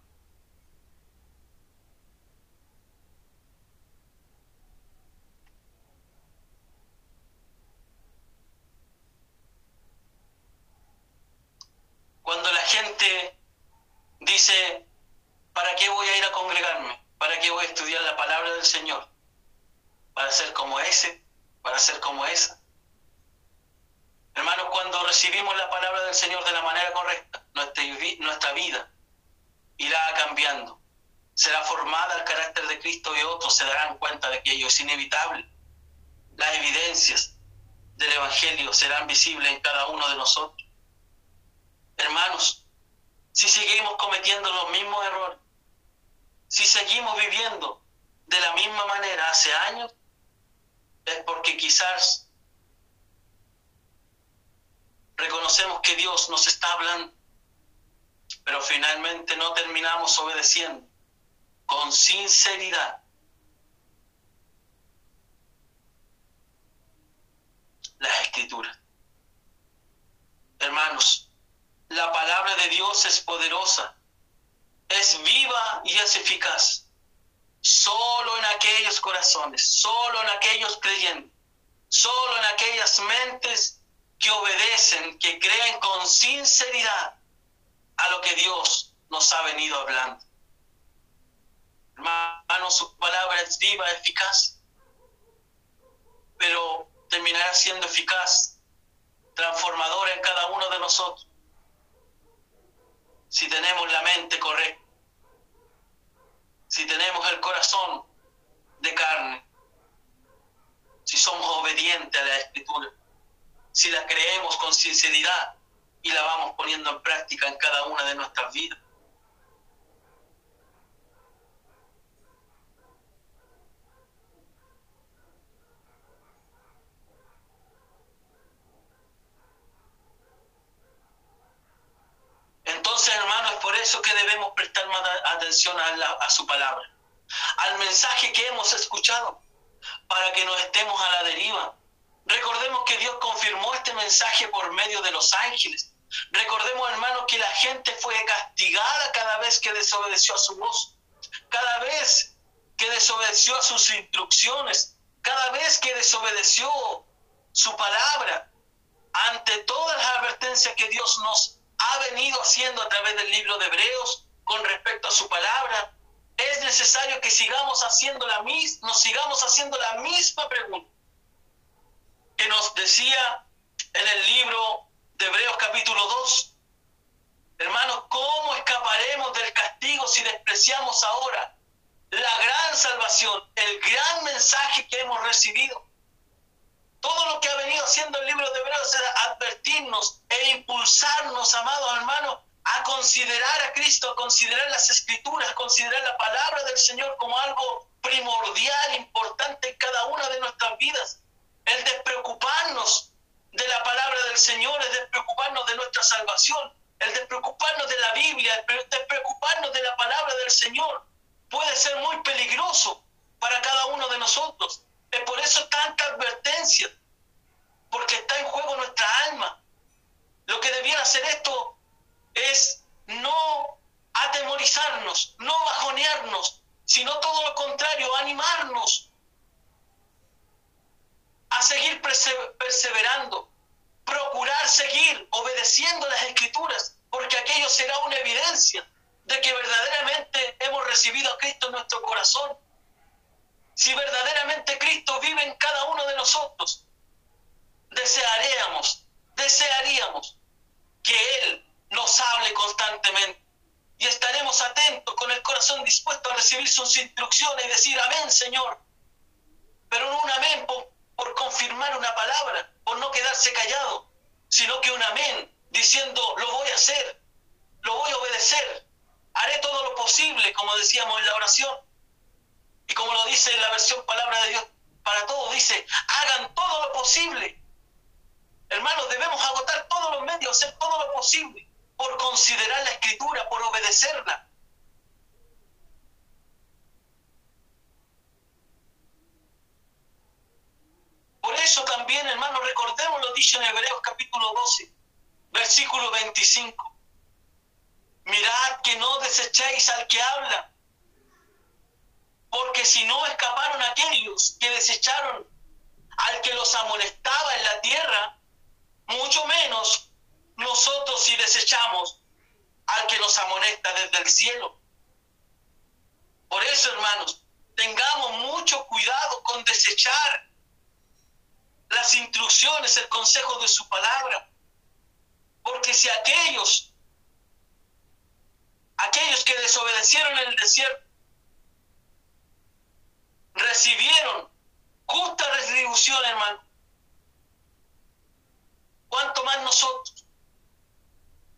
Cuando la gente dice, para ser como ese, para ser como esa. Hermanos, cuando recibimos la palabra del Señor de la manera correcta, nuestra, nuestra vida irá cambiando. Será formada el carácter de Cristo y otros se darán cuenta de que ello inevitable. Las evidencias del Evangelio serán visibles en cada uno de nosotros. Hermanos, si seguimos cometiendo los mismos errores, si seguimos viviendo de la misma manera hace años, es porque quizás reconocemos que Dios nos está hablando, pero finalmente no terminamos obedeciendo con sinceridad. Las escrituras. Hermanos, la palabra de Dios es poderosa, es viva y es eficaz. Solo en aquellos corazones, solo en aquellos creyentes, solo en aquellas mentes que obedecen, que creen con sinceridad a lo que Dios nos ha venido hablando. Hermano, su palabra es viva, eficaz, pero terminará siendo eficaz, transformadora en cada uno de nosotros, si tenemos la mente correcta, si tenemos el corazón de carne, si somos obedientes a la escritura, si la creemos con sinceridad y la vamos poniendo en práctica en cada una de nuestras vidas. Entonces, hermanos, es por eso que debemos prestar más atención a, su palabra, al mensaje que hemos escuchado, para que no estemos a la deriva. Recordemos que Dios confirmó este mensaje por medio de los ángeles. Recordemos, hermanos, que la gente fue castigada cada vez que desobedeció a su voz, cada vez que desobedeció a sus instrucciones, cada vez que desobedeció su palabra, ante todas las advertencias que Dios nos ha venido haciendo a través del libro de Hebreos con respecto a su palabra, es necesario que sigamos haciendo la misma, nos sigamos haciendo la misma pregunta que nos decía en el libro de Hebreos capítulo 2. Hermanos, ¿cómo escaparemos del castigo si despreciamos ahora la gran salvación, el gran mensaje que hemos recibido? Todo lo que ha venido haciendo el libro de Hebreos es advertirnos e impulsarnos, amados hermanos, a considerar a Cristo, a considerar las escrituras, a considerar la palabra del Señor como algo primordial, importante en cada una de nuestras vidas. El despreocuparnos de la palabra del Señor, el despreocuparnos de nuestra salvación, el despreocuparnos de la Biblia, el despreocuparnos de la palabra del Señor, puede ser muy peligroso para cada uno de nosotros. Por eso tanta advertencia, porque está en juego nuestra alma. Lo que debiera hacer esto es no atemorizarnos, no bajonearnos, sino todo lo contrario, animarnos a seguir perseverando, procurar seguir obedeciendo las escrituras, porque aquello será una evidencia de que verdaderamente hemos recibido a Cristo en nuestro corazón si verdaderamente Cristo vive en cada uno de nosotros, desearíamos, desearíamos que Él nos hable constantemente y estaremos atentos con el corazón dispuesto a recibir sus instrucciones y decir amén, Señor. Pero no un amén por, por confirmar una palabra, por no quedarse callado, sino que un amén diciendo lo voy a hacer, lo voy a obedecer, haré todo lo posible, como decíamos en la oración y como lo dice la versión Palabra de Dios para todos, dice, hagan todo lo posible. Hermanos, debemos agotar todos los medios, hacer todo lo posible por considerar la escritura, por obedecerla. Por eso también, hermanos, recordemos lo dicho en Hebreos capítulo 12, versículo 25. Mirad que no desechéis al que habla porque si no escaparon aquellos que desecharon al que los amonestaba en la tierra, mucho menos nosotros si desechamos al que nos amonesta desde el cielo. Por eso, hermanos, tengamos mucho cuidado con desechar las instrucciones, el consejo de su palabra. Porque si aquellos, aquellos que desobedecieron en el desierto, recibieron justa retribución, hermano, ¿cuánto más nosotros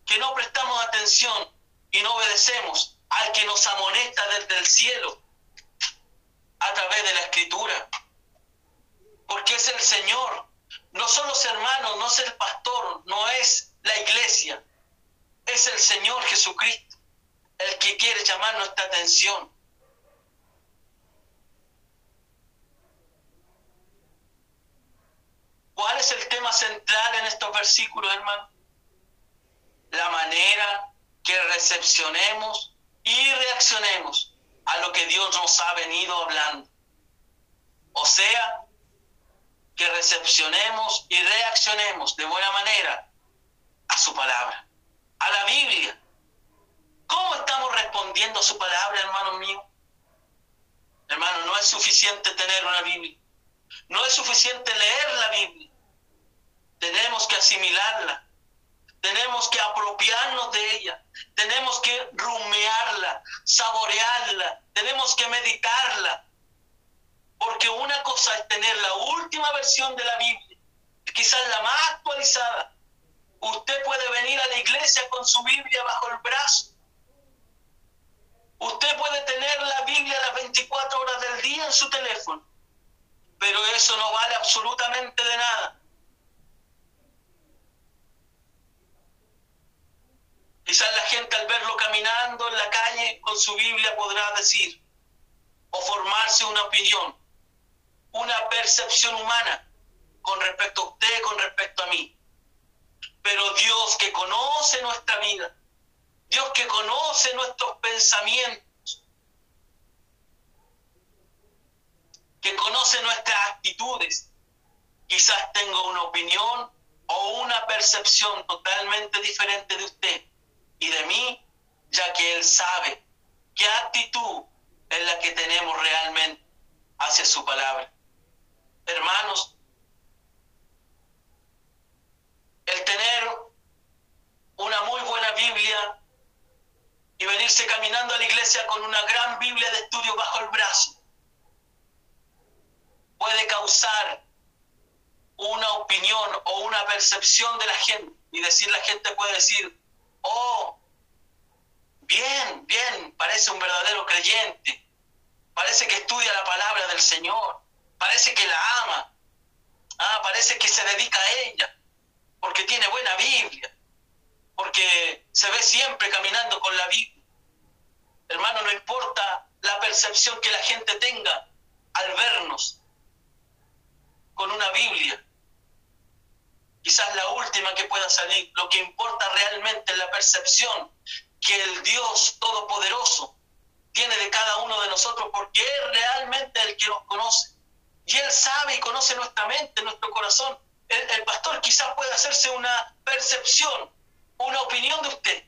que no prestamos atención y no obedecemos al que nos amonesta desde el cielo a través de la escritura? Porque es el Señor, no son los hermanos, no es el pastor, no es la iglesia, es el Señor Jesucristo el que quiere llamar nuestra atención. ¿Cuál es el tema central en estos versículos, hermano? La manera que recepcionemos y reaccionemos a lo que Dios nos ha venido hablando. O sea, que recepcionemos y reaccionemos de buena manera a su palabra, a la Biblia. ¿Cómo estamos respondiendo a su palabra, hermano mío? Hermano, no es suficiente tener una Biblia. No es suficiente leer la Biblia. Tenemos que asimilarla. Tenemos que apropiarnos de ella. Tenemos que rumearla, saborearla. Tenemos que meditarla. Porque una cosa es tener la última versión de la Biblia, quizás la más actualizada. Usted puede venir a la iglesia con su Biblia bajo el brazo. Usted puede tener la Biblia las 24 horas del día en su teléfono. Pero eso no vale absolutamente de nada. Quizás la gente al verlo caminando en la calle con su Biblia podrá decir o formarse una opinión una percepción humana con respecto a usted, con respecto a mí. Pero Dios que conoce nuestra vida, Dios que conoce nuestros pensamientos, que conoce nuestras actitudes, quizás tenga una opinión o una percepción totalmente diferente de usted y de mí, ya que Él sabe qué actitud es la que tenemos realmente hacia su palabra. Hermanos, el tener una muy buena Biblia y venirse caminando a la iglesia con una gran Biblia de estudio bajo el brazo puede causar una opinión o una percepción de la gente. Y decir la gente puede decir, oh, bien, bien, parece un verdadero creyente, parece que estudia la palabra del Señor, parece que la ama, ah, parece que se dedica a ella, porque tiene buena Biblia, porque se ve siempre caminando con la Biblia. Hermano, no importa la percepción que la gente tenga al vernos con una Biblia, quizás la última que pueda salir, lo que importa realmente es la percepción que el Dios Todopoderoso tiene de cada uno de nosotros, porque es realmente el que nos conoce y Él sabe y conoce nuestra mente, nuestro corazón. El, pastor quizás puede hacerse una percepción, una opinión de usted,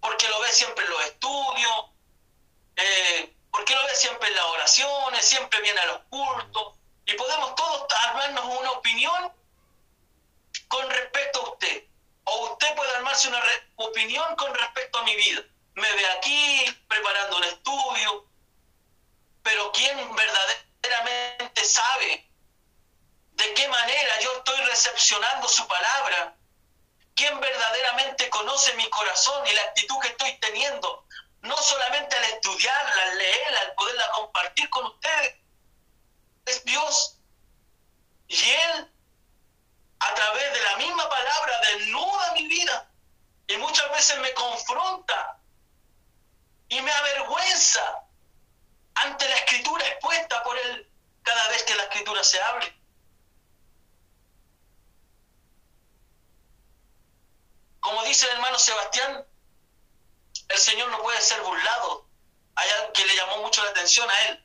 porque lo ve siempre en los estudios, eh, porque lo ve siempre en las oraciones, siempre viene a los cultos, y podemos todos armarnos una opinión con respecto a usted. O usted puede armarse una opinión con respecto a mi vida. Me ve aquí preparando un estudio, pero ¿quién verdaderamente sabe de qué manera yo estoy recepcionando su palabra, quien verdaderamente conoce mi corazón y la actitud que estoy teniendo, no solamente al estudiarla, al leerla, al poderla compartir con ustedes, es Dios. Y Él, a través de la misma palabra, desnuda mi vida y muchas veces me confronta y me avergüenza ante la escritura expuesta por él cada vez que la escritura se abre. Como dice el hermano Sebastián, el Señor no puede ser burlado. Hay algo que le llamó mucho la atención a él.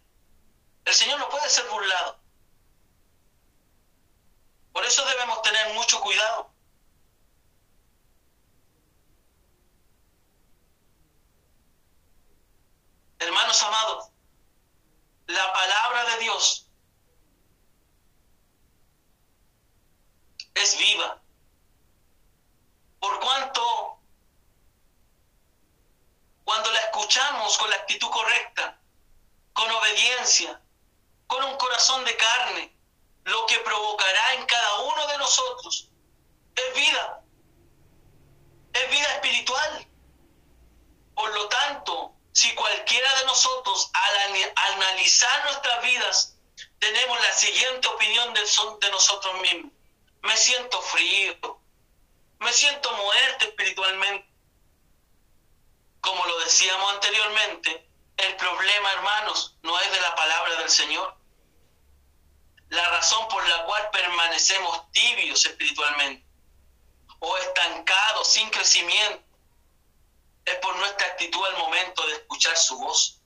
El Señor no puede ser burlado. Por eso debemos tener mucho cuidado. Hermanos amados, la palabra de Dios es viva. Por cuanto, cuando la escuchamos con la actitud correcta, con obediencia, con un corazón de carne, lo que provocará en cada uno de nosotros es vida, es vida espiritual. Por lo tanto, si cualquiera de nosotros al analizar nuestras vidas tenemos la siguiente opinión de, de nosotros mismos, me siento frío, me siento muerto espiritualmente. Como lo decíamos anteriormente, el problema, hermanos, no es de la palabra del Señor. La razón por la cual permanecemos tibios espiritualmente o estancados sin crecimiento es por nuestra actitud al momento de escuchar su voz.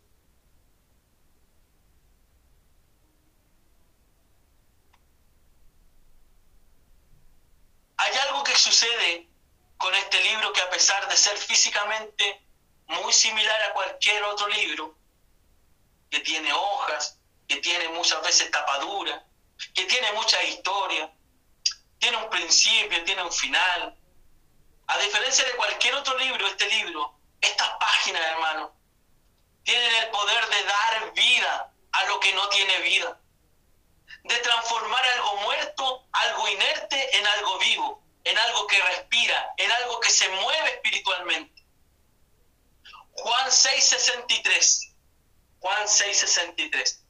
Hay algo que sucede con este libro que a pesar de ser físicamente muy similar a cualquier otro libro, que tiene hojas, que tiene muchas veces tapadura, que tiene mucha historia, tiene un principio, tiene un final. A diferencia de cualquier otro libro, este libro, estas páginas, hermano, tienen el poder de dar vida a lo que no tiene vida, de transformar algo muerto, algo inerte, en algo vivo, en algo que respira, en algo que se mueve espiritualmente. Juan 6:63. Juan 6:63.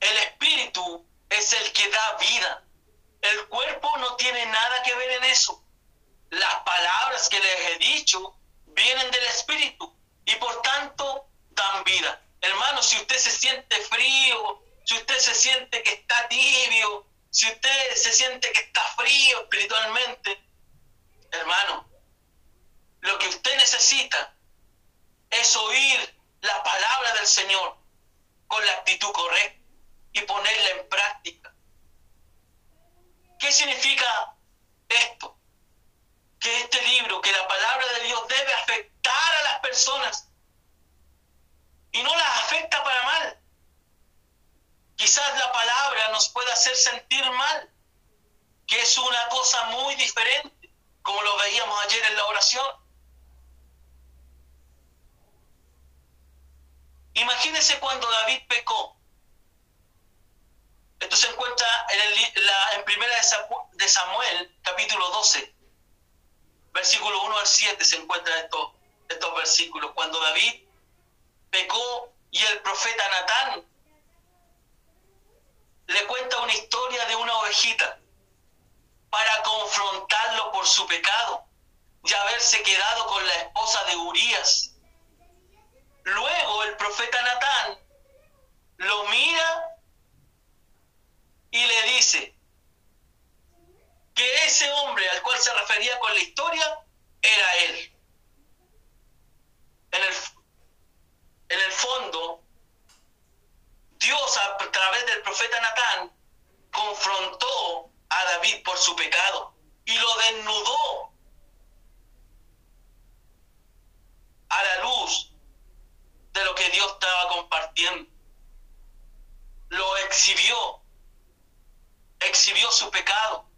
El espíritu es el que da vida. El cuerpo no tiene nada que ver en eso. Las palabras que les he dicho vienen del espíritu y por tanto dan vida. Hermano, si usted se siente frío, si usted se siente que está tibio, si usted se siente que está frío espiritualmente, hermano, lo que usted necesita es oír la palabra del Señor con la actitud correcta y ponerla en práctica. ¿Qué significa esto? Que este libro, que la palabra de Dios debe afectar a las personas y no las afecta para mal. Quizás la palabra nos pueda hacer sentir mal, que es una cosa muy diferente, como lo veíamos ayer en la oración. Imagínense cuando David pecó esto se encuentra en, el, la, en primera de Samuel, capítulo 12, versículo 1 al 7 se encuentran estos, estos versículos. Cuando David pecó y el profeta Natán le cuenta una historia de una ovejita para confrontarlo por su pecado y haberse quedado con la esposa de Urías. Luego el profeta Natán lo mira y le dice que ese hombre al cual se refería con la historia era él. En el, en el fondo, Dios a través del profeta Natán confrontó a David por su pecado y lo desnudó a la luz de lo que Dios estaba compartiendo. Lo exhibió exhibió su pecado.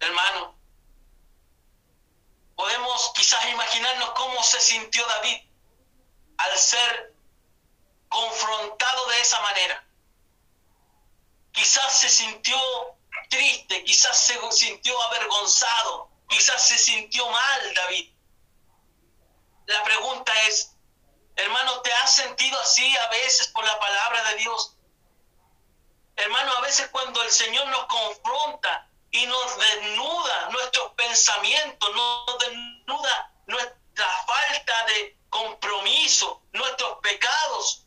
Hermano, podemos quizás imaginarnos cómo se sintió David al ser confrontado de esa manera. Quizás se sintió triste, quizás se sintió avergonzado, quizás se sintió mal David. La pregunta es, Hermano, ¿te has sentido así a veces por la palabra de Dios? Hermano, a veces cuando el Señor nos confronta y nos desnuda nuestros pensamientos, nos desnuda nuestra falta de compromiso, nuestros pecados,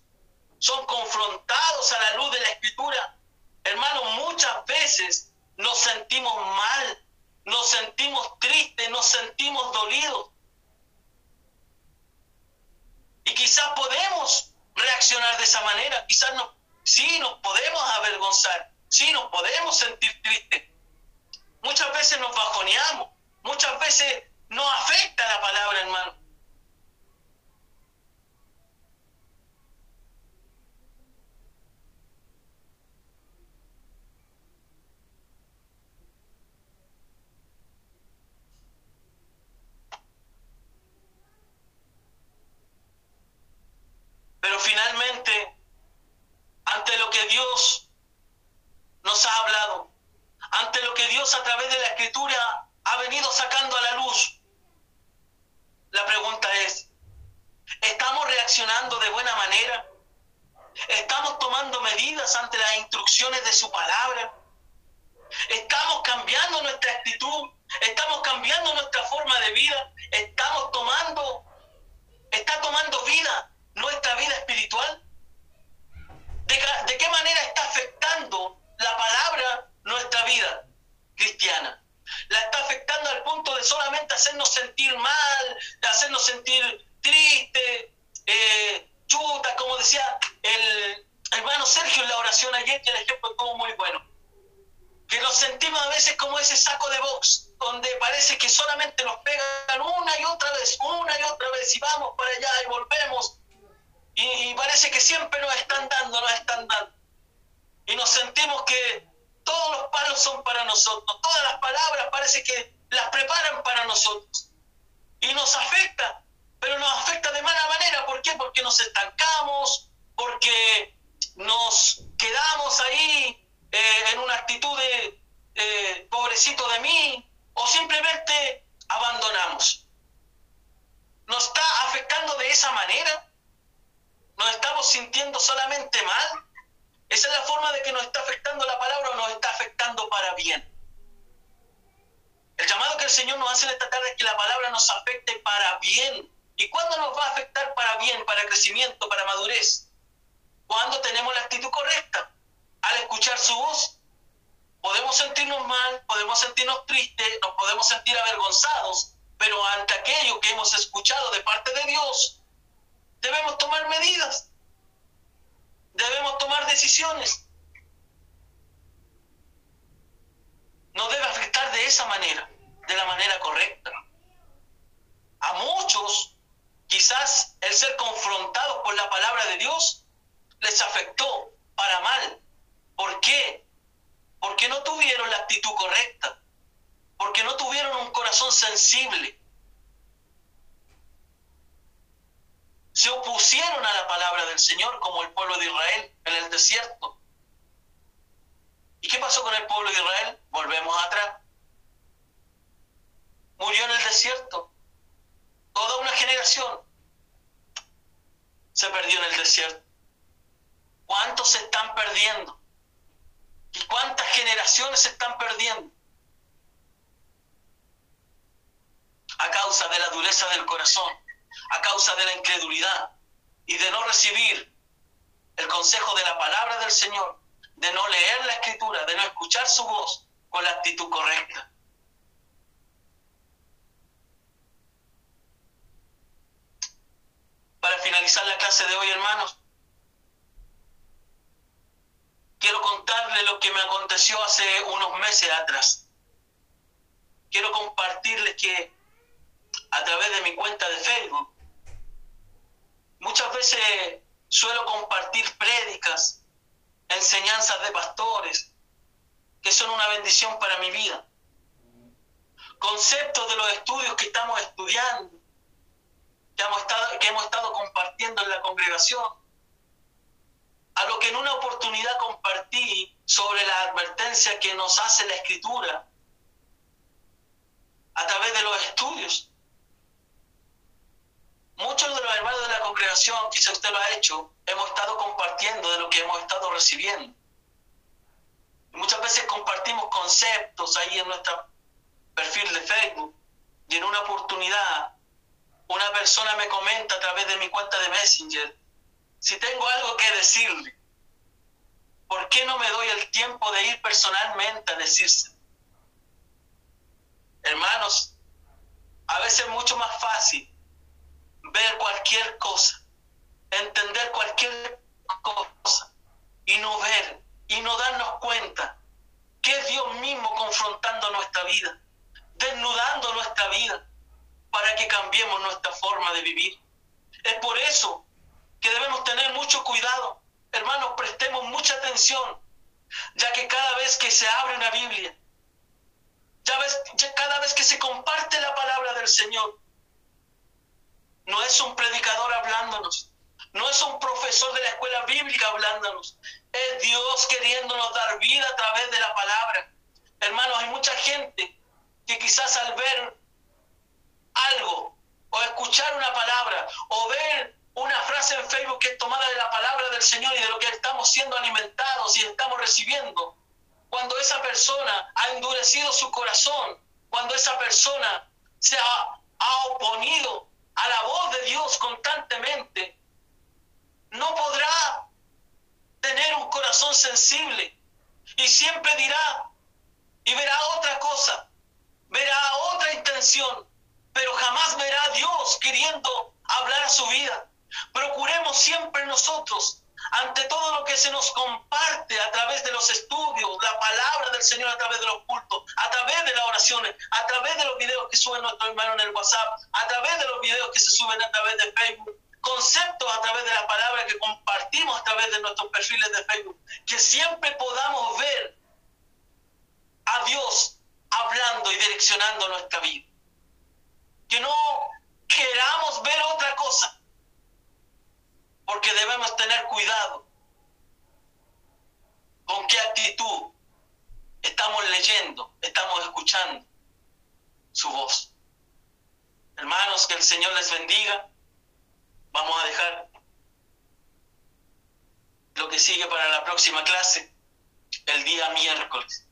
son confrontados a la luz de la Escritura. Hermano, muchas veces nos sentimos mal, nos sentimos tristes, nos sentimos dolidos. Y quizás podemos reaccionar de esa manera, quizás no, sí nos podemos avergonzar, sí nos podemos sentir tristes. Muchas veces nos bajoneamos, muchas veces nos afecta la palabra, hermano. Pero finalmente, ante lo que Dios nos ha hablado, ante lo que Dios a través de la escritura ha venido sacando a la luz, la pregunta es, ¿estamos reaccionando de buena manera? ¿Estamos tomando medidas ante las instrucciones de su palabra? ¿Estamos cambiando nuestra actitud? ¿Estamos cambiando nuestra forma de vida? ¿Estamos tomando, está tomando vida nuestra vida espiritual? ¿De, qué manera está afectando dureza del corazón a causa de la incredulidad y de no recibir el consejo de la palabra del Señor, de no leer la escritura, de no escuchar su voz con la actitud correcta. Para finalizar la clase de hoy, hermanos, quiero contarle lo que me aconteció hace unos meses atrás. Quiero compartirles que a través de mi cuenta de Facebook. Muchas veces suelo compartir prédicas, enseñanzas de pastores, que son una bendición para mi vida. Conceptos de los estudios que estamos estudiando, que hemos estado, que hemos estado compartiendo en la congregación. A lo que en una oportunidad compartí sobre la advertencia que nos hace la escritura a través de los estudios. Muchos de los hermanos de la congregación, quizá usted lo ha hecho, hemos estado compartiendo de lo que hemos estado recibiendo. muchas veces compartimos conceptos ahí en nuestro perfil de Facebook y en una oportunidad una persona me comenta a través de mi cuenta de Messenger si tengo algo que decirle. ¿Por qué no me doy el tiempo de ir personalmente a decirse? Hermanos, a veces es mucho más fácil ver cualquier cosa, entender cualquier cosa y no ver y no darnos cuenta que es Dios mismo confrontando nuestra vida, desnudando nuestra vida para que cambiemos nuestra forma de vivir. Es por eso que debemos tener mucho cuidado. Hermanos, prestemos mucha atención, ya que cada vez que se abre una Biblia, ya, cada vez que se comparte la palabra del Señor, no es un predicador hablándonos, no es un profesor de la escuela bíblica hablándonos, es Dios queriéndonos dar vida a través de la palabra. Hermanos, hay mucha gente que quizás al ver algo o escuchar una palabra o ver una frase en Facebook que es tomada de la palabra del Señor y de lo que estamos siendo alimentados y estamos recibiendo. Cuando esa persona ha endurecido su corazón, cuando esa persona se ha, ha oponido a la voz de Dios constantemente, no podrá tener un corazón sensible y siempre dirá y verá otra cosa, verá otra intención, pero jamás verá a Dios queriendo hablar a su vida. Procuremos siempre nosotros, ante todo lo que se nos comparte a través de los estudios, la palabra del Señor a través de los cultos, a través de las oraciones, a través de los videos que suben nuestros hermanos en el WhatsApp, a través de los videos que se suben a través de Facebook, conceptos a través de la palabra que compartimos a través de nuestros perfiles de Facebook, que siempre podamos ver a Dios hablando y direccionando nuestra vida. Que no queramos ver otra cosa, porque debemos tener cuidado con qué actitud estamos leyendo, estamos escuchando su voz. Hermanos, que el Señor les bendiga. Vamos a dejar lo que sigue para la próxima clase, el día miércoles.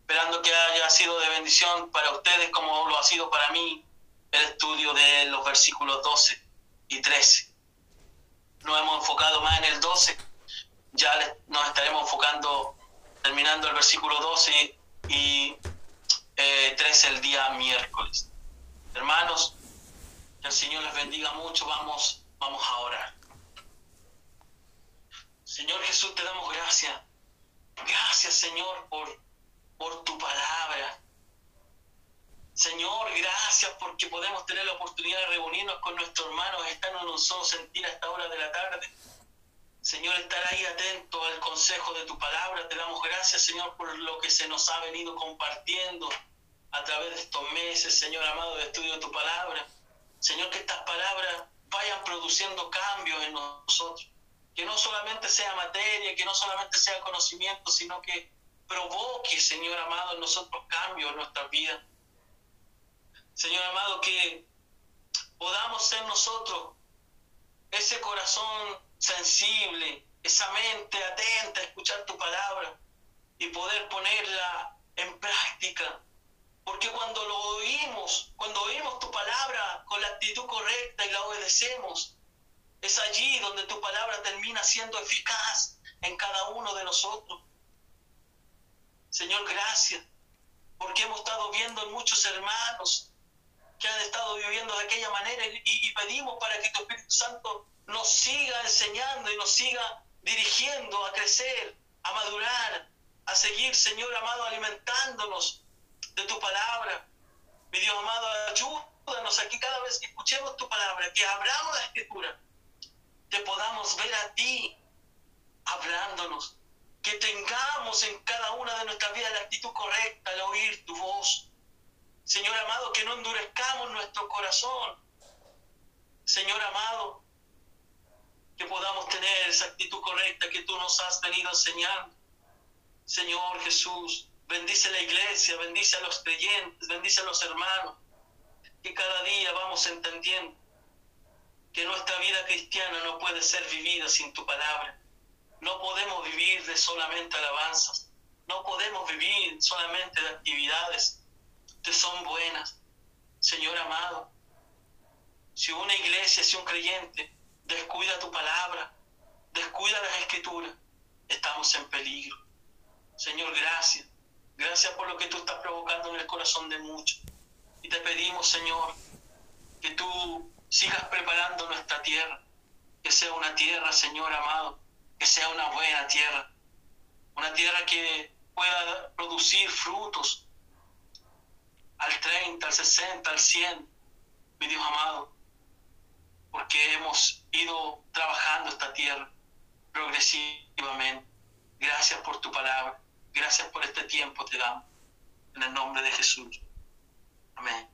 Esperando que haya sido de bendición para ustedes como lo ha sido para mí el estudio de los versículos 12 y 13. Nos hemos enfocado más en el 12, ya nos estaremos enfocando terminando el versículo 12 y 13 eh, el día miércoles. Hermanos, que el Señor les bendiga mucho. Vamos, vamos a orar. Señor Jesús, te damos gracias. Gracias, Señor, por, por tu palabra. Señor, gracias porque podemos tener la oportunidad de reunirnos con nuestros hermanos, estar en un solo sentir a esta hora de la tarde. Señor, estar ahí atento al consejo de tu palabra. Te damos gracias, Señor, por lo que se nos ha venido compartiendo a través de estos meses, Señor amado, de estudio de tu palabra. Señor, que estas palabras vayan produciendo cambios en nosotros. Que no solamente sea materia, que no solamente sea conocimiento, sino que provoque, Señor amado, en nosotros cambios en nuestras vidas. Señor amado, que podamos ser nosotros ese corazón sensible, esa mente atenta a escuchar tu palabra y poder ponerla en práctica porque cuando lo oímos, cuando oímos tu palabra con la actitud correcta y la obedecemos, es allí donde tu palabra termina siendo eficaz en cada uno de nosotros. Señor, gracias, porque hemos estado viendo muchos hermanos que han estado viviendo de aquella manera y, y pedimos para que tu Espíritu Santo nos siga enseñando y nos siga dirigiendo a crecer, a madurar, a seguir, Señor amado, alimentándonos de tu palabra. Mi Dios amado, ayúdanos aquí cada vez que escuchemos tu palabra, que abramos la escritura, te podamos ver a ti hablándonos, que tengamos en cada una de nuestras vidas la actitud correcta al oír tu voz. Señor amado, que no endurezcamos nuestro corazón. Señor amado, que podamos tener esa actitud correcta que tú nos has venido enseñando. Señor Jesús, Bendice la iglesia, bendice a los creyentes, bendice a los hermanos, que cada día vamos entendiendo que nuestra vida cristiana no puede ser vivida sin tu palabra. No podemos vivir de solamente alabanzas, no podemos vivir solamente de actividades que son buenas. Señor amado, si una iglesia, si un creyente descuida tu palabra, descuida las escrituras, estamos en peligro. Señor, gracias Gracias por lo que tú estás provocando en el corazón de muchos. Y te pedimos, Señor, que tú sigas preparando nuestra tierra, que sea una tierra, Señor amado, que sea una buena tierra, una tierra que pueda producir frutos al 30, al 60, al 100, mi Dios amado, porque hemos ido trabajando esta tierra progresivamente. Gracias por tu palabra. Gracias por este tiempo, te damos. En el nombre de Jesús. Amén.